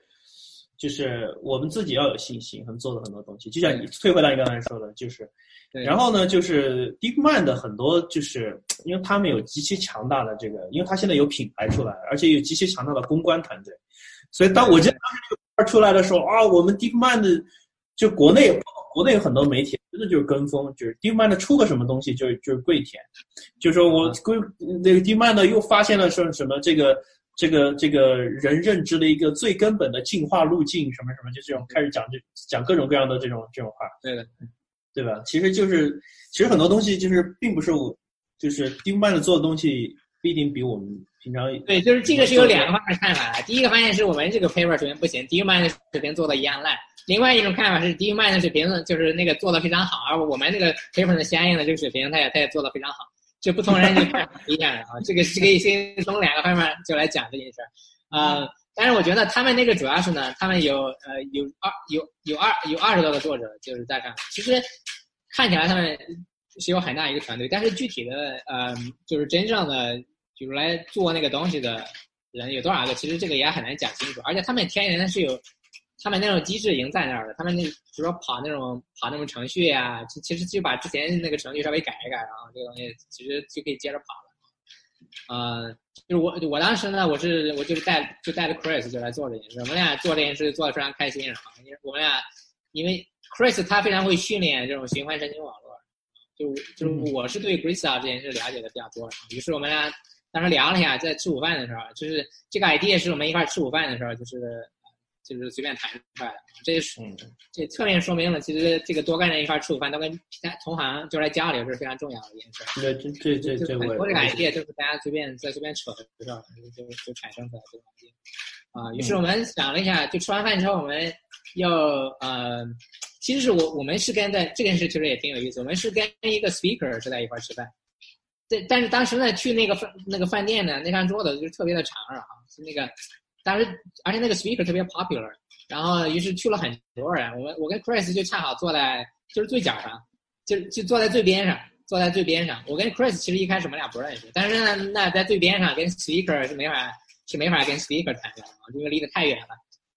Speaker 2: 就是我们自己要有信心，能做的很多东西，就像你退回到你刚才说的，就是，然后呢，就是 DeepMind 的很多，就是因为他们有极其强大的这个，因为他现在有品牌出来，而且有极其强大的公关团队，所以当我记得当时这个出来的时候啊，我们 DeepMind 就国内国内有很多媒体真的就是跟风，就是 DeepMind 出个什么东西就就是跪舔，就说我归那个 DeepMind 又发现了说什么这个。这个这个人认知的一个最根本的进化路径，什么什么，就这种开始讲这讲各种各样的这种这种话，
Speaker 3: 对的，
Speaker 2: 对吧？其实就是其实很多东西就是并不是我就是丁曼的做的东西，不一定比我们平常
Speaker 3: 对，就是这个是有两个方面看法的。第一个发现是我们这个 paper 首先不行，丁曼的水平做的一样烂；另外一种看法是丁曼的水平就是那个做的非常好，而我们那个 paper 的相应的这个水平，他也他也做的非常好。就不同人就看不一样啊，这个是可以先从两个方面就来讲这件事儿，啊，但是我觉得他们那个主要是呢，他们有呃有二有有二有二十多个作者就是在上，其实看起来他们是有很大一个团队，但是具体的呃就是真正的就是来做那个东西的人有多少个，其实这个也很难讲清楚，而且他们天然的是有。他们那种机制已经在那儿了，他们那比如说跑那种跑那种程序呀，其实就把之前那个程序稍微改一改，然后这个东西其实就可以接着跑了。呃，就是我我当时呢，我是我就是带就带着 Chris 就来做这件事，我们俩做这件事做的非常开心，然后我们俩因为 Chris 他非常会训练这种循环神经网络，就就是我是对 Grisa 这件事了解的比较多，于是我们俩当时聊了一下，在吃午饭的时候，就是这个 idea 是我们一块吃午饭的时候，就是。就是随便谈出来的，这是这侧面说明了，其实这个多跟人一块吃午饭，都跟其他同行就来交流是非常重要的一件事。
Speaker 2: 对，这这这这，
Speaker 3: 很多这个 idea 就是大家随便在随便扯的时候，就就产生出来这个东西。啊，于是我们想了一下，就吃完饭之后，我们要呃其实是我我们是跟在这件事其实也挺有意思，我们是跟一个 speaker 是在一块吃饭。对，但是当时呢，去那个饭那个饭店呢，那张桌子就是特别的长啊，是那个当时而且那个 speaker 特别 popular，然后于是去了很多人，我们我跟 Chris 就恰好坐在就是最角上，就就坐在最边上。坐在最边上，我跟 Chris 其实一开始我们俩不认识，但是呢，那在最边上跟 Speaker 是没法是没法跟 Speaker 谈的，因为离得太远了，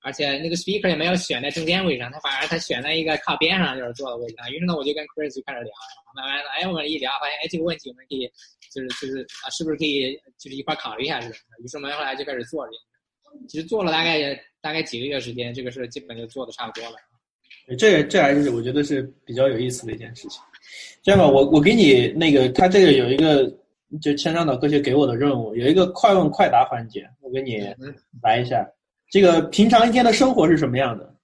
Speaker 3: 而且那个 Speaker 也没有选在中间位上，他反而他选在一个靠边上就是坐的位置上。于是呢，我就跟 Chris 就开始聊，慢慢的，哎，我们一聊发现，哎，这个问题我们可以就是就是啊，是不是可以就是一块考虑一下这个？于是我们后来就开始做这个，其实做了大概也大概几个月时间，这个事基本就做的差不多了。
Speaker 2: 这这还是我觉得是比较有意思的一件事情。这样吧，我我给你那个，他这个有一个，就千张岛科学给我的任务，有一个快问快答环节，我给你来一下。这个平常一天的生活是什么样的？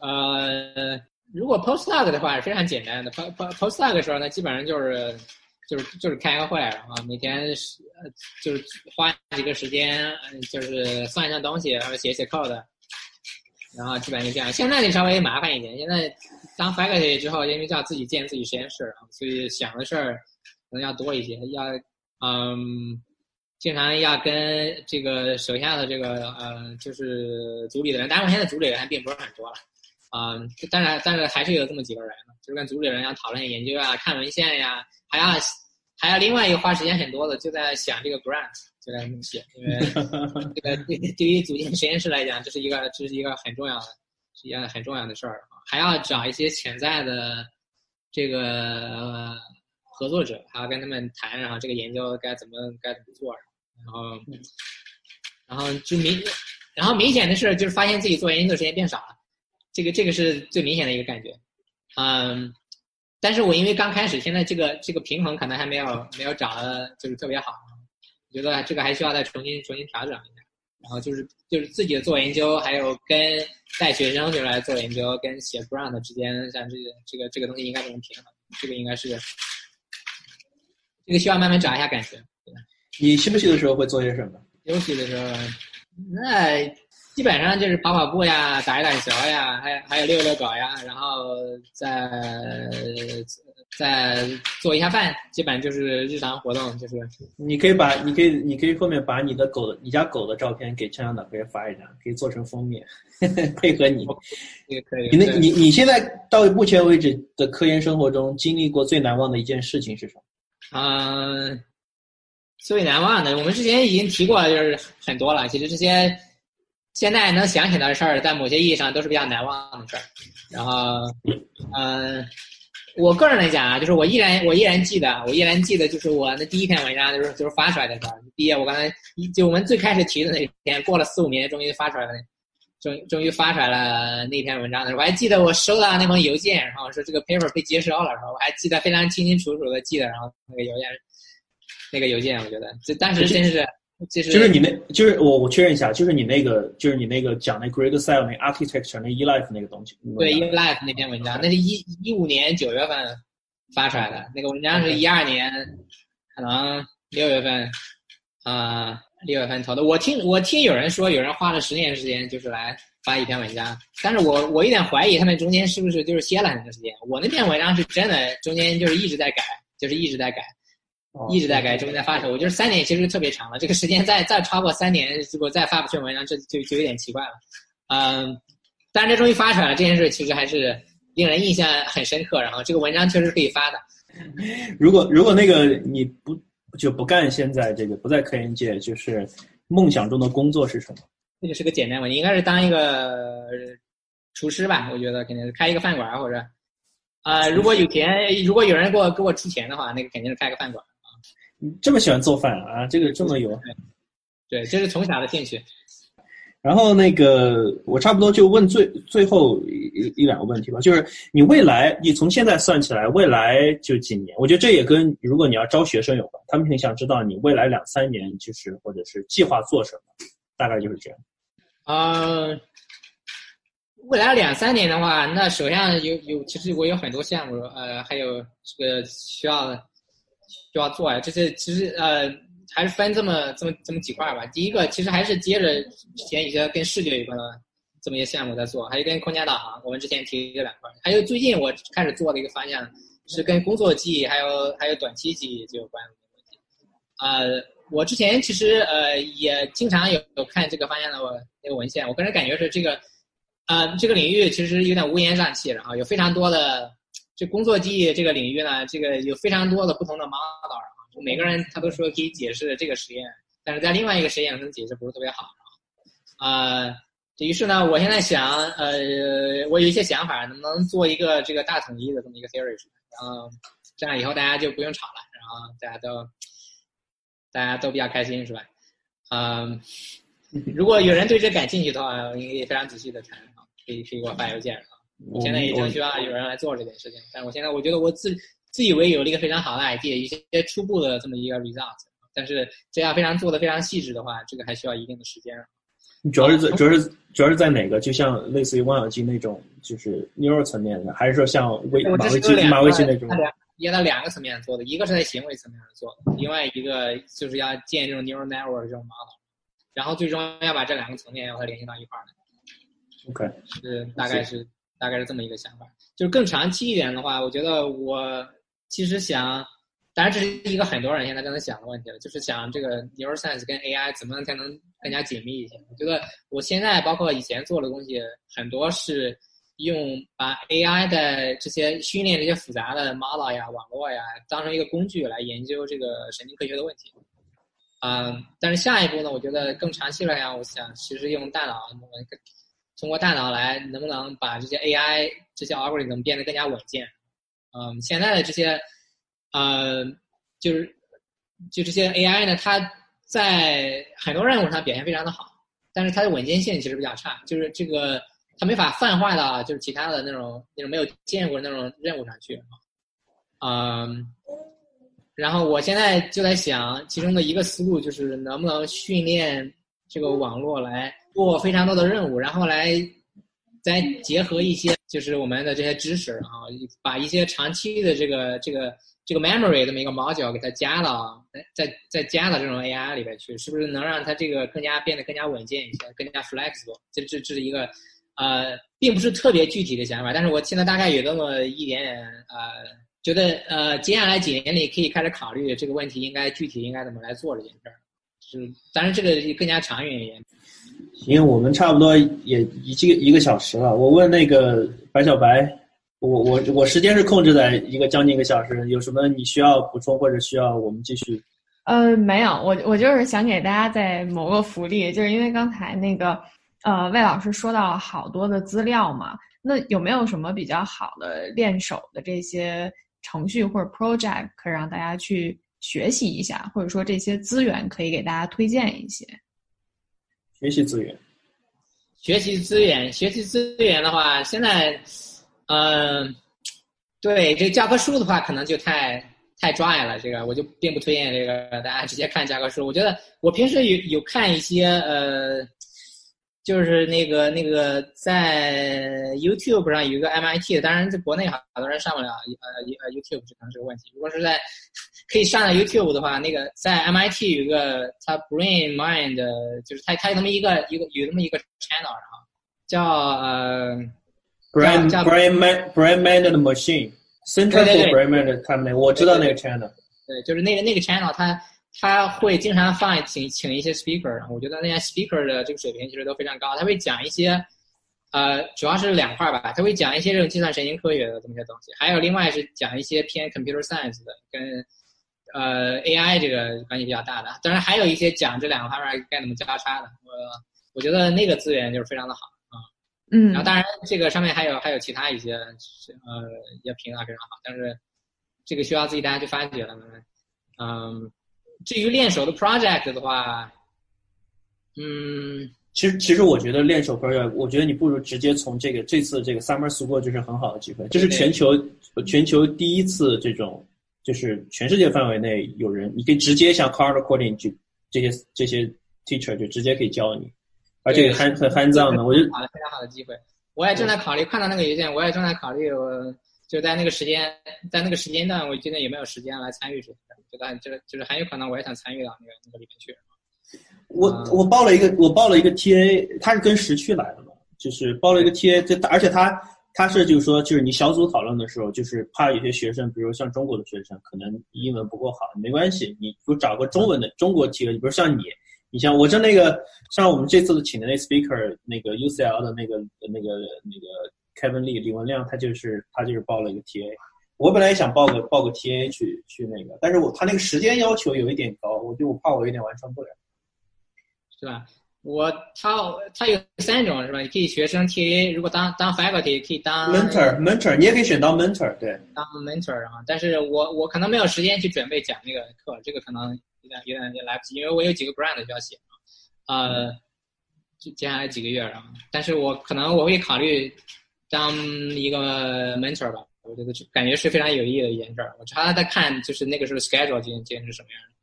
Speaker 3: 呃，如果 postdoc 的话是非常简单的，post postdoc 的时候呢，基本上就是就是就是开个会，然后每天是就是花几个时间，就是算一下东西，然后写写 code。然后基本就这样。现在就稍微麻烦一点。现在当 faculty 之后，因为要自己建自己实验室，所以想的事儿可能要多一些。要嗯，经常要跟这个手下的这个呃，就是组里的人。当然，我现在组里人还并不是很多了，啊，当然，但是还是有这么几个人，就是跟组里人要讨论研究啊，看文献呀，还要还要另外一个花时间很多的，就在想这个 grant。就在那么写，因为 这个对对于组建实验室来讲，这是一个这是一个很重要的，是一件很重要的事儿还要找一些潜在的这个合作者，还要跟他们谈，然后这个研究该怎么该怎么做，然后然后就明，然后明显的是就是发现自己做研究的时间变少了，这个这个是最明显的一个感觉，嗯，但是我因为刚开始，现在这个这个平衡可能还没有没有找的就是特别好。我觉得这个还需要再重新重新调整一下，然后就是就是自己的做研究，还有跟带学生就来做研究，跟写 grant 之间，像这个这个这个东西应该怎么平衡？这个应该是这个需要慢慢找一下感觉。
Speaker 2: 你休息的时候会做些什么？
Speaker 3: 休息的时候，那基本上就是跑跑步呀，打一打球呀，还还有遛遛狗呀，然后再。再做一下饭，基本就是日常活动，就是
Speaker 2: 你可以把你可以你可以后面把你的狗的你家狗的照片给枪枪导可以发一张，可以做成封面，配合你。
Speaker 3: 也可以。
Speaker 2: 你那你你现在到目前为止的科研生活中经历过最难忘的一件事情是什么？
Speaker 3: 嗯，最难忘的，我们之前已经提过了，就是很多了。其实这些现在能想起来的事儿，在某些意义上都是比较难忘的事儿。然后，嗯。我个人来讲啊，就是我依然我依然记得，我依然记得，就是我那第一篇文章就是就是发出来的时候，毕业我刚才就我们最开始提的那天，过了四五年，终于发出来了，终终于发出来了那篇文章的时候，我还记得我收到那封邮件，然后说这个 paper 被接收了，然后我还记得非常清清楚楚的记得，然后那个邮件，那个邮件，我觉得就当时真是。就是
Speaker 2: 就是你那，就是我我确认一下，就是你那个，就是你那个讲那 Grid Cell 那 Architecture 那 eLife 那个东西。
Speaker 3: 对 eLife 那篇文章，那是一一五年九月份发出来的，那个文章是一二年可能六月份啊六月份投的。我听我听有人说，有人花了十年时间就是来发一篇文章，但是我我有点怀疑他们中间是不是就是歇了很长时间。我那篇文章是真的中间就是一直在改，就是一直在改。一直在改，中间在发愁。我觉得三年其实特别长了，这个时间再再超过三年，如果再发不出文章，这就就有点奇怪了。嗯，但是这终于发出来了，这件事其实还是令人印象很深刻。然后这个文章确实可以发的。
Speaker 2: 如果如果那个你不就不干现在这个不在科研界，就是梦想中的工作是什么？
Speaker 3: 那就是个简单问题，应该是当一个厨师吧？我觉得肯定是开一个饭馆或者啊，如果有钱，如果有人给我给我出钱的话，那个肯定是开个饭馆。
Speaker 2: 这么喜欢做饭啊？这个这么有，
Speaker 3: 对，这是从小的兴趣。
Speaker 2: 然后那个，我差不多就问最最后一一两个问题吧。就是你未来，你从现在算起来，未来就几年？我觉得这也跟如果你要招学生有关，他们很想知道你未来两三年就是或者是计划做什么，大概就是这样。
Speaker 3: 啊，未来两三年的话，那首先有有，其实我有很多项目，呃，还有这个需要。就要做呀，这些其实呃还是分这么这么这么几块吧。第一个其实还是接着之前一些跟视觉有关的这么一个项目在做，还有跟空间导航，我们之前提这两块，还有最近我开始做的一个方向是跟工作记忆还有还有短期记忆就有关的问题。呃，我之前其实呃也经常有有看这个方向的那个文献，我个人感觉是这个，呃，这个领域其实有点乌烟瘴气，然后有非常多的这工作记忆这个领域呢，这个有非常多的不同的 model 啊，每个人他都说可以解释这个实验，但是在另外一个实验能解释不是特别好啊。呃。于是呢，我现在想，呃，我有一些想法，能不能做一个这个大统一的这么一个 theory，然后这样以后大家就不用吵了，然后大家都大家都比较开心，是吧？嗯，如果有人对这感兴趣的话，我可以非常仔细的谈，可以可以给我发邮件啊。我现在也正需要有人来做这件事情，但是我现在我觉得我自自以为有了一个非常好的 idea，一些初步的这么一个 result，但是这样非常做的非常细致的话，这个还需要一定的时间。
Speaker 2: 主要是在主要是主要是在哪个？就像类似于望远镜那种，就是 neural 层面的，还是说像微马尾镜马微镜那种？
Speaker 3: 也在两个层面做的，一个是在行为层面上做的，另外一个就是要建这种 neural network 这种 model，然后最终要把这两个层面要它联系到一块儿
Speaker 2: OK，
Speaker 3: 是大概是大概是这么一个想法。就是更长期一点的话，我觉得我其实想。当然，这是一个很多人现在正在想的问题了，就是想这个 neuroscience 跟 AI 怎么才能更加紧密一些。我觉得我现在包括以前做的东西，很多是用把 AI 的这些训练这些复杂的 model 呀、网络呀，当成一个工具来研究这个神经科学的问题。嗯，但是下一步呢，我觉得更长期来讲，我想其实用大脑，通过大脑来能不能把这些 AI 这些 algorithm 变得更加稳健。嗯，现在的这些。呃，就是就这些 AI 呢，它在很多任务上表现非常的好，但是它的稳健性其实比较差，就是这个它没法泛化到就是其他的那种那种没有见过的那种任务上去。嗯，然后我现在就在想，其中的一个思路就是能不能训练这个网络来做非常多的任务，然后来再结合一些就是我们的这些知识啊，把一些长期的这个这个。这个 memory 这么一个 module 给它加到，再再加到这种 AI 里边去，是不是能让它这个更加变得更加稳健一些，更加 flexible？这这这是一个，呃，并不是特别具体的想法，但是我现在大概有那么一点点，呃，觉得呃，接下来几年里可以开始考虑这个问题，应该具体应该怎么来做这件事儿。是，当然这个更加长远一点。
Speaker 2: 因为我们差不多也已经一个小时了，我问那个白小白。我我我时间是控制在一个将近一个小时，有什么你需要补充或者需要我们继续？
Speaker 1: 呃，没有，我我就是想给大家在某个福利，就是因为刚才那个呃魏老师说到好多的资料嘛，那有没有什么比较好的练手的这些程序或者 project 可以让大家去学习一下，或者说这些资源可以给大家推荐一些？
Speaker 2: 学习资源，
Speaker 3: 学习资源，学习资源的话，现在。嗯，对，这教科书的话，可能就太太 dry 了。这个我就并不推荐这个大家直接看教科书。我觉得我平时有有看一些呃，就是那个那个在 YouTube 上有一个 MIT 的，当然在国内好多人上不了呃呃 YouTube，这可能是个问题。如果是在可以上到 YouTube 的话，那个在 MIT 有一个它 Brain Mind，就是它它有那么一个一个有那么一个 channel，然后叫呃。
Speaker 2: Brain Brain Mind Brain Man 的 Machine Center for Brain Mind 他们，我知道那个 channel。
Speaker 3: 对，就是那个那个 channel，他他会经常放请请一些 speaker，我觉得那些 speaker 的这个水平其实都非常高。他会讲一些，呃，主要是两块吧，他会讲一些这种计算神经科学的这么些东西，还有另外是讲一些偏 computer science 的，跟呃 AI 这个关系比较大的。当然还有一些讲这两个方面该怎么交叉的。我我觉得那个资源就是非常的好啊。
Speaker 1: 嗯，
Speaker 3: 然后当然这个上面还有还有其他一些呃也评价非常好，但是这个需要自己大家去发掘了。嗯，至于练手的 project 的话，嗯，
Speaker 2: 其实其实我觉得练手 project，我觉得你不如直接从这个这次这个 summer school 就是很好的机会，这是全球全球第一次这种就是全世界范围内有人，你可以直接像 c a r d coding 就这些这些 teacher 就直接可以教你。而且很很很脏的，我就
Speaker 3: 好的非常好的机会。我也正在考虑，看到那个邮件，我也正在考虑，我就在那个时间，在那个时间段，我觉得有没有时间来参与这个？觉得就是就是很有可能我也想参与到那个那个里面去。
Speaker 2: 我我报了一个，我报了一个 TA，他是跟时区来的嘛，就是报了一个 TA，这而且他他是就是说，就是你小组讨论的时候，就是怕有些学生，比如像中国的学生，可能英文不够好，没关系，你就找个中文的中国 TA，比如像你，你像我这那个，像我们这次请的那 speaker，那个 UCL 的那个那个那个 Kevin Lee 李文亮，他就是他就是报了一个 TA。我本来也想报个报个 TA 去去那个，但是我他那个时间要求有一点高，我就我怕我有点完成不了，
Speaker 3: 是吧？我他他有三种是吧？你可以学生 TA，如果当当 faculty 可以当
Speaker 2: mentor mentor，你也可以选当 mentor，对，
Speaker 3: 当 mentor 啊。但是我我可能没有时间去准备讲那个课，这个可能有点有点有点来不及，因为我有几个 grant 需要写啊，呃，接下来几个月啊。但是我可能我会考虑当一个 mentor 吧。我觉得感觉是非常有意义的一件事儿。我常常在看，就是那个时候 schedule 今天今天是什么样的。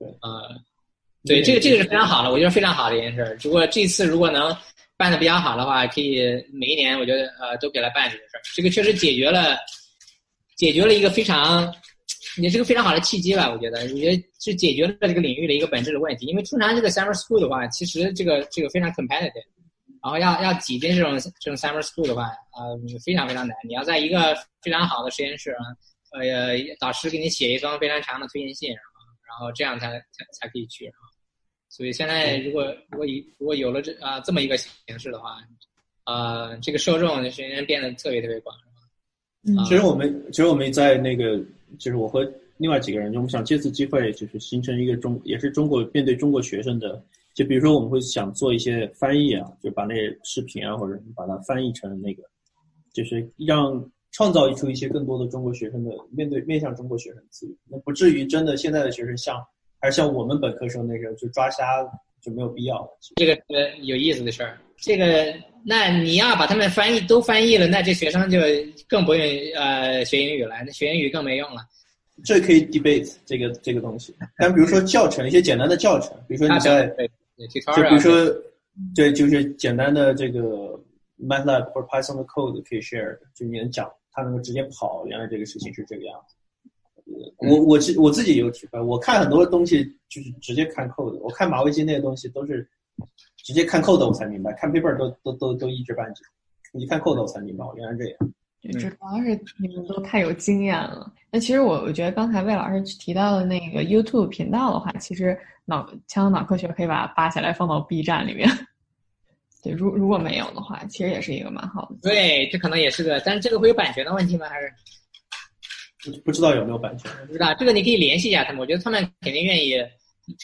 Speaker 2: 对，
Speaker 3: 呃，对，这个这个是非常好的，我觉得非常好的一件事儿。如果这次如果能办的比较好的话，可以每一年我觉得呃都给他办这个事儿。这个确实解决了解决了一个非常也是个非常好的契机吧。我觉得，我觉得是解决了这个领域的一个本质的问题。因为通常这个 summer school 的话，其实这个这个非常 competitive。然后要要挤进这种这种 summer school 的话，呃，非常非常难。你要在一个非常好的实验室啊，呃，导师给你写一封非常长的推荐信，然后然后这样才才才可以去啊。所以现在如果如果以如果有了这啊这么一个形式的话，呃，这个受众的实验变得特别特别广，
Speaker 2: 嗯？其实我们其实我们在那个就是我和另外几个人，我们想借此机会就是形成一个中也是中国面对中国学生的。就比如说，我们会想做一些翻译啊，就把那视频啊，或者把它翻译成那个，就是让创造出一些更多的中国学生的面对面向中国学生的资源，那不至于真的现在的学生像还是像我们本科生那个就抓瞎就没有必要。
Speaker 3: 这个呃有意思的事儿，这个那你要把他们翻译都翻译了，那这学生就更不用呃学英语了，那学英语更没用了。
Speaker 2: 这可以 debate 这个这个东西，但比如说教程一些简单的教程，比如说你在。就比如说，对，就是简单的这个 MATLAB 或者 Python 的 code 可以 share，就你能讲，它能够直接跑，原来这个事情是这个样子。我我自我自己有体会，我看很多东西就是直接看 code，我看马维基那些东西都是直接看 code 我才明白，看 paper 都都都都一知半解，你看 code 我才明白，原来这样。
Speaker 1: 这主要是你们都太有经验了。那其实我我觉得刚才魏老师提到的那个 YouTube 频道的话，其实脑腔脑科学可以把它扒下来放到 B 站里面。对，如如果没有的话，其实也是一个蛮好的。
Speaker 3: 对，这可能也是个，但是这个会有版权的问题吗？还是
Speaker 2: 不不知道有没有版权？
Speaker 3: 不知道，这个你可以联系一下他们，我觉得他们肯定愿意。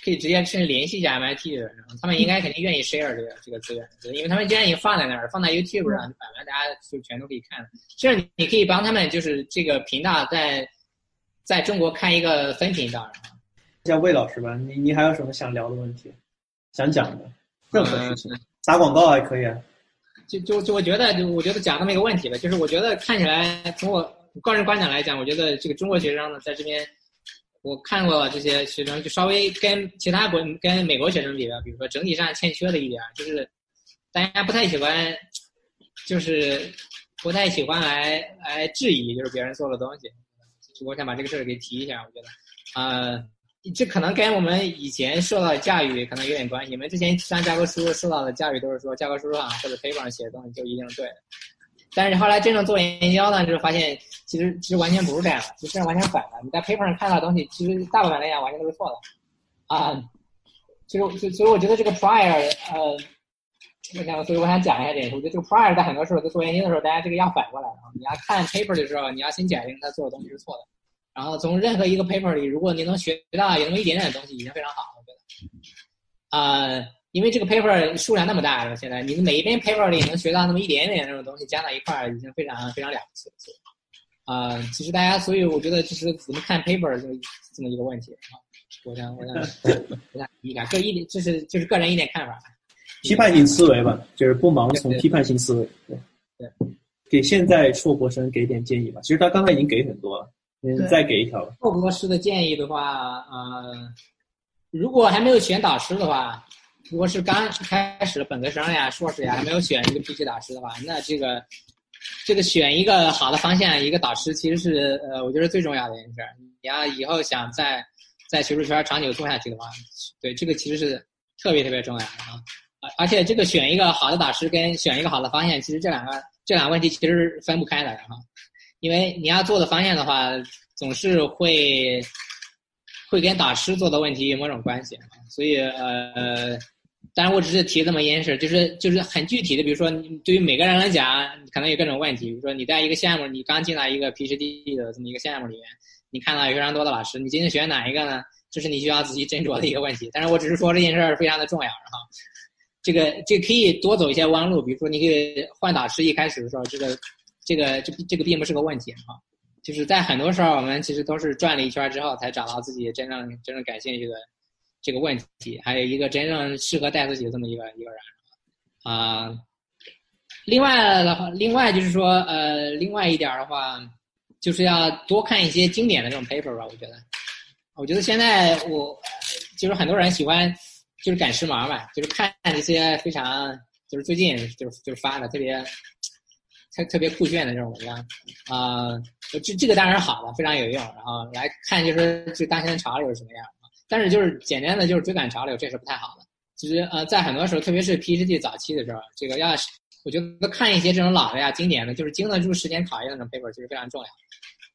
Speaker 3: 可以直接甚至联系一下 MIT 的，然后他们应该肯定愿意 share 这个这个资源，因为他们既然已经放在那儿，放在 YouTube 上，反正大家就全都可以看。甚至你可以帮他们，就是这个频道在在中国开一个分频道。
Speaker 2: 像魏老师吧，你你还有什么想聊的问题，想讲的？任何事情，打广告还可以。啊。
Speaker 3: 就就就我觉得，就我觉得讲那么一个问题吧，就是我觉得看起来从我个人观点来讲，我觉得这个中国学生呢，在这边。我看过这些学生，就稍微跟其他国、跟美国学生比吧，比如说整体上欠缺的一点，就是大家不太喜欢，就是不太喜欢来来质疑，就是别人做的东西。我想把这个事儿给提一下，我觉得，呃，这可能跟我们以前受到的教育可能有点关系。你们之前上教科书受到的教育都是说，教科书上或者 paper 上写的东西就一定是对的。但是后来真正做研究呢，就是发现其实其实完全不是这样的，其实完全反的。你在 paper 上看到的东西，其实大部分来讲完全都是错的。啊，其实所所以我觉得这个 prior，呃，我想所以我想讲一下这个，我觉得这个 prior 在很多时候在做研究的时候，大家这个要反过来啊。你要看 paper 的时候，你要先假定他做的东西是错的，然后从任何一个 paper 里，如果你能学到有那么一点点的东西，已经非常好了，我觉得。啊。因为这个 paper 数量那么大，现在你每一篇 paper 里能学到那么一点点这种东西，加到一块儿已经非常非常了不起了。啊，其实大家，所以我觉得就是怎么看 paper 就这么一个问题啊。我想，我想，我想一点，各一点，就是就是个人一点看法。
Speaker 2: 批判性思维吧，就是不盲从，批判性思维。对
Speaker 3: 对，
Speaker 2: 给现在硕博生给点建议吧。其实他刚才已经给很多了，嗯再给一条。
Speaker 3: 硕博士的建议的话，呃，如果还没有选导师的话。如果是刚开始本科生呀、硕士呀，还没有选一个 PhD 导师的话，那这个这个选一个好的方向，一个导师其实是呃，我觉得最重要的一件事。你要以后想在在学术圈长久做下去的话，对这个其实是特别特别重要的啊。而且这个选一个好的导师跟选一个好的方向，其实这两个这两个问题其实是分不开的哈，因为你要做的方向的话，总是会会跟导师做的问题有某种关系，所以呃。当然，我只是提这么一件事，就是就是很具体的，比如说你，对于每个人来讲，可能有各种问题。比如说，你在一个项目，你刚进来一个 PhD 的这么一个项目里面，你看到有非常多的老师，你今天选哪一个呢？这是你需要仔细斟酌的一个问题。但是我只是说这件事儿非常的重要，哈。这个这可以多走一些弯路，比如说你可以换导师，一开始的时候，这个这个这这个并不是个问题，哈。就是在很多时候，我们其实都是转了一圈之后，才找到自己真正真正感兴趣的。这个问题，还有一个真正适合带自己的这么一个一个人，啊，另外的话，另外就是说，呃，另外一点的话，就是要多看一些经典的这种 paper 吧。我觉得，我觉得现在我就是很多人喜欢就是赶时髦嘛，就是看这些非常就是最近就是就是发的特别特特别酷炫的这种文章，啊，这这个当然好的，非常有用。然后来看就是这当前的潮流是什么样。但是就是简单的就是追赶潮流，这是不太好的。其实呃，在很多时候，特别是 PhD 早期的时候，这个要是我觉得看一些这种老的呀、经典的，就是经得住时间考验的那种 paper，其实非常重要。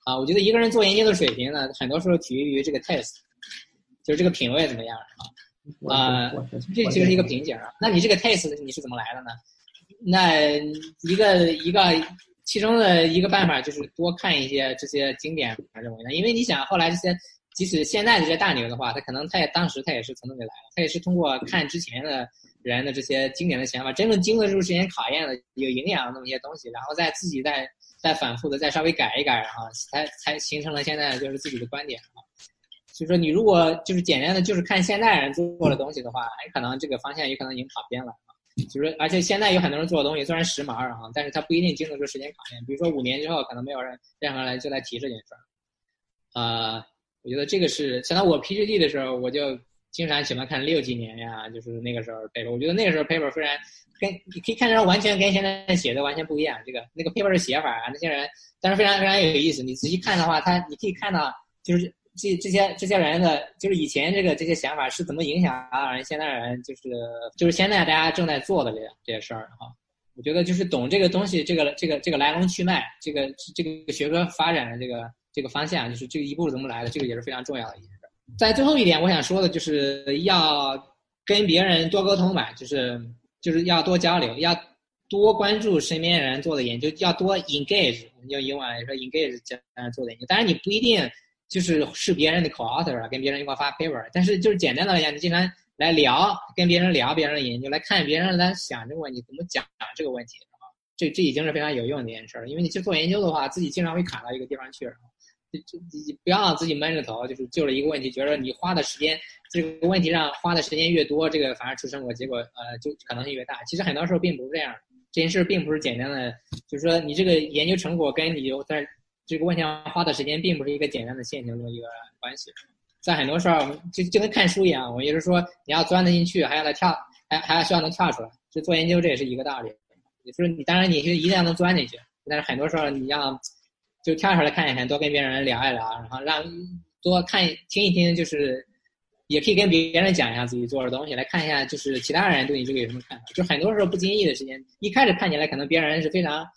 Speaker 3: 啊，我觉得一个人做研究的水平呢，很多时候取决于这个 taste，就是这个品味怎么样啊。啊，这其实是一个瓶颈啊。那你这个 taste 你是怎么来的呢？那一个一个其中的一个办法就是多看一些这些经典的认为呢，因为你想后来这些。即使现在这些大牛的话，他可能他也当时他也是从那里来的，他也是通过看之前的人的这些经典的想法，真正经得住时间考验的有营养的那么一些东西，然后再自己再再反复的再稍微改一改，然后才才形成了现在就是自己的观点啊。所以说，你如果就是简单的就是看现代人做的东西的话，很可能这个方向有可能已经跑偏了啊。就是而且现在有很多人做的东西虽然时髦啊，但是他不一定经得住时间考验。比如说五年之后，可能没有人任何人就来提这件事儿，啊。我觉得这个是，想到我 PhD 的时候，我就经常喜欢看六几年呀，就是那个时候 paper。我觉得那个时候 paper 虽然跟你可以看出完全跟现在写的完全不一样，这个那个 paper 的写法啊，那些人，但是非常非常有意思。你仔细看的话，他你可以看到，就是这这些这些人的，就是以前这个这些想法是怎么影响啊人现在人，就是就是现在大家正在做的这些这些事儿哈。我觉得就是懂这个东西，这个这个这个来龙去脉，这个这个学科发展的这个。这个方向就是这个一步怎么来的，这个也是非常重要的一件事。在最后一点，我想说的就是要跟别人多沟通吧，就是就是要多交流，要多关注身边人做的研究，要多 engage，用英文来说 engage 这样做的研究。当然你不一定就是是别人的 co-author 跟别人一块发 paper，但是就是简单的来讲，你经常来聊，跟别人聊别人的研究，来看别人来想这个问题，怎么讲这个问题，这这已经是非常有用的一件事儿。因为你去做研究的话，自己经常会卡到一个地方去。就你不要自己闷着头，就是就了一个问题，觉得你花的时间这个问题上花的时间越多，这个反而出成果结果呃就可能性越大。其实很多时候并不是这样，这件事并不是简单的，就是说你这个研究成果跟你在这个问题上花的时间并不是一个简单的线性的一个关系。在很多时候就就跟看书一样，我也是说你要钻得进去，还要来跳，还还要需要能跳出来。就做研究这也是一个道理，就是你当然你是一定要能钻进去，但是很多时候你要。就跳出来看一看，多跟别人聊一聊，然后让多看听一听，就是也可以跟别人讲一下自己做的东西，来看一下就是其他人对你这个有什么看法。就很多时候不经意的时间，一开始看起来可能别人是非常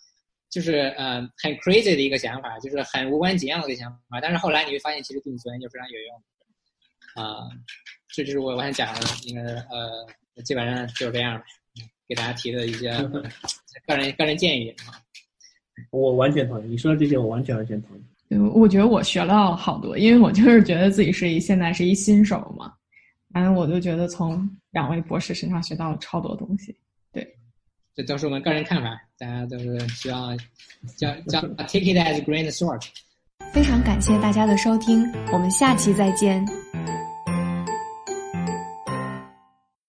Speaker 3: 就是呃很 crazy 的一个想法，就是很无关紧要的一个想法，但是后来你会发现其实对你昨天就非常有用。啊，这就是我我想讲的，应该呃基本上就是这样，给大家提的一些 个人个人建议啊。
Speaker 2: 我完全同意你说的这些，我完全完全同意。
Speaker 1: 我觉得我学到好多，因为我就是觉得自己是一现在是一新手嘛，反正我就觉得从两位博士身上学到了超多东西。对，
Speaker 3: 这都是我们个人看法，大家都是需要叫叫 take it as grain of salt。
Speaker 1: 非常感谢大家的收听，我们下期再见。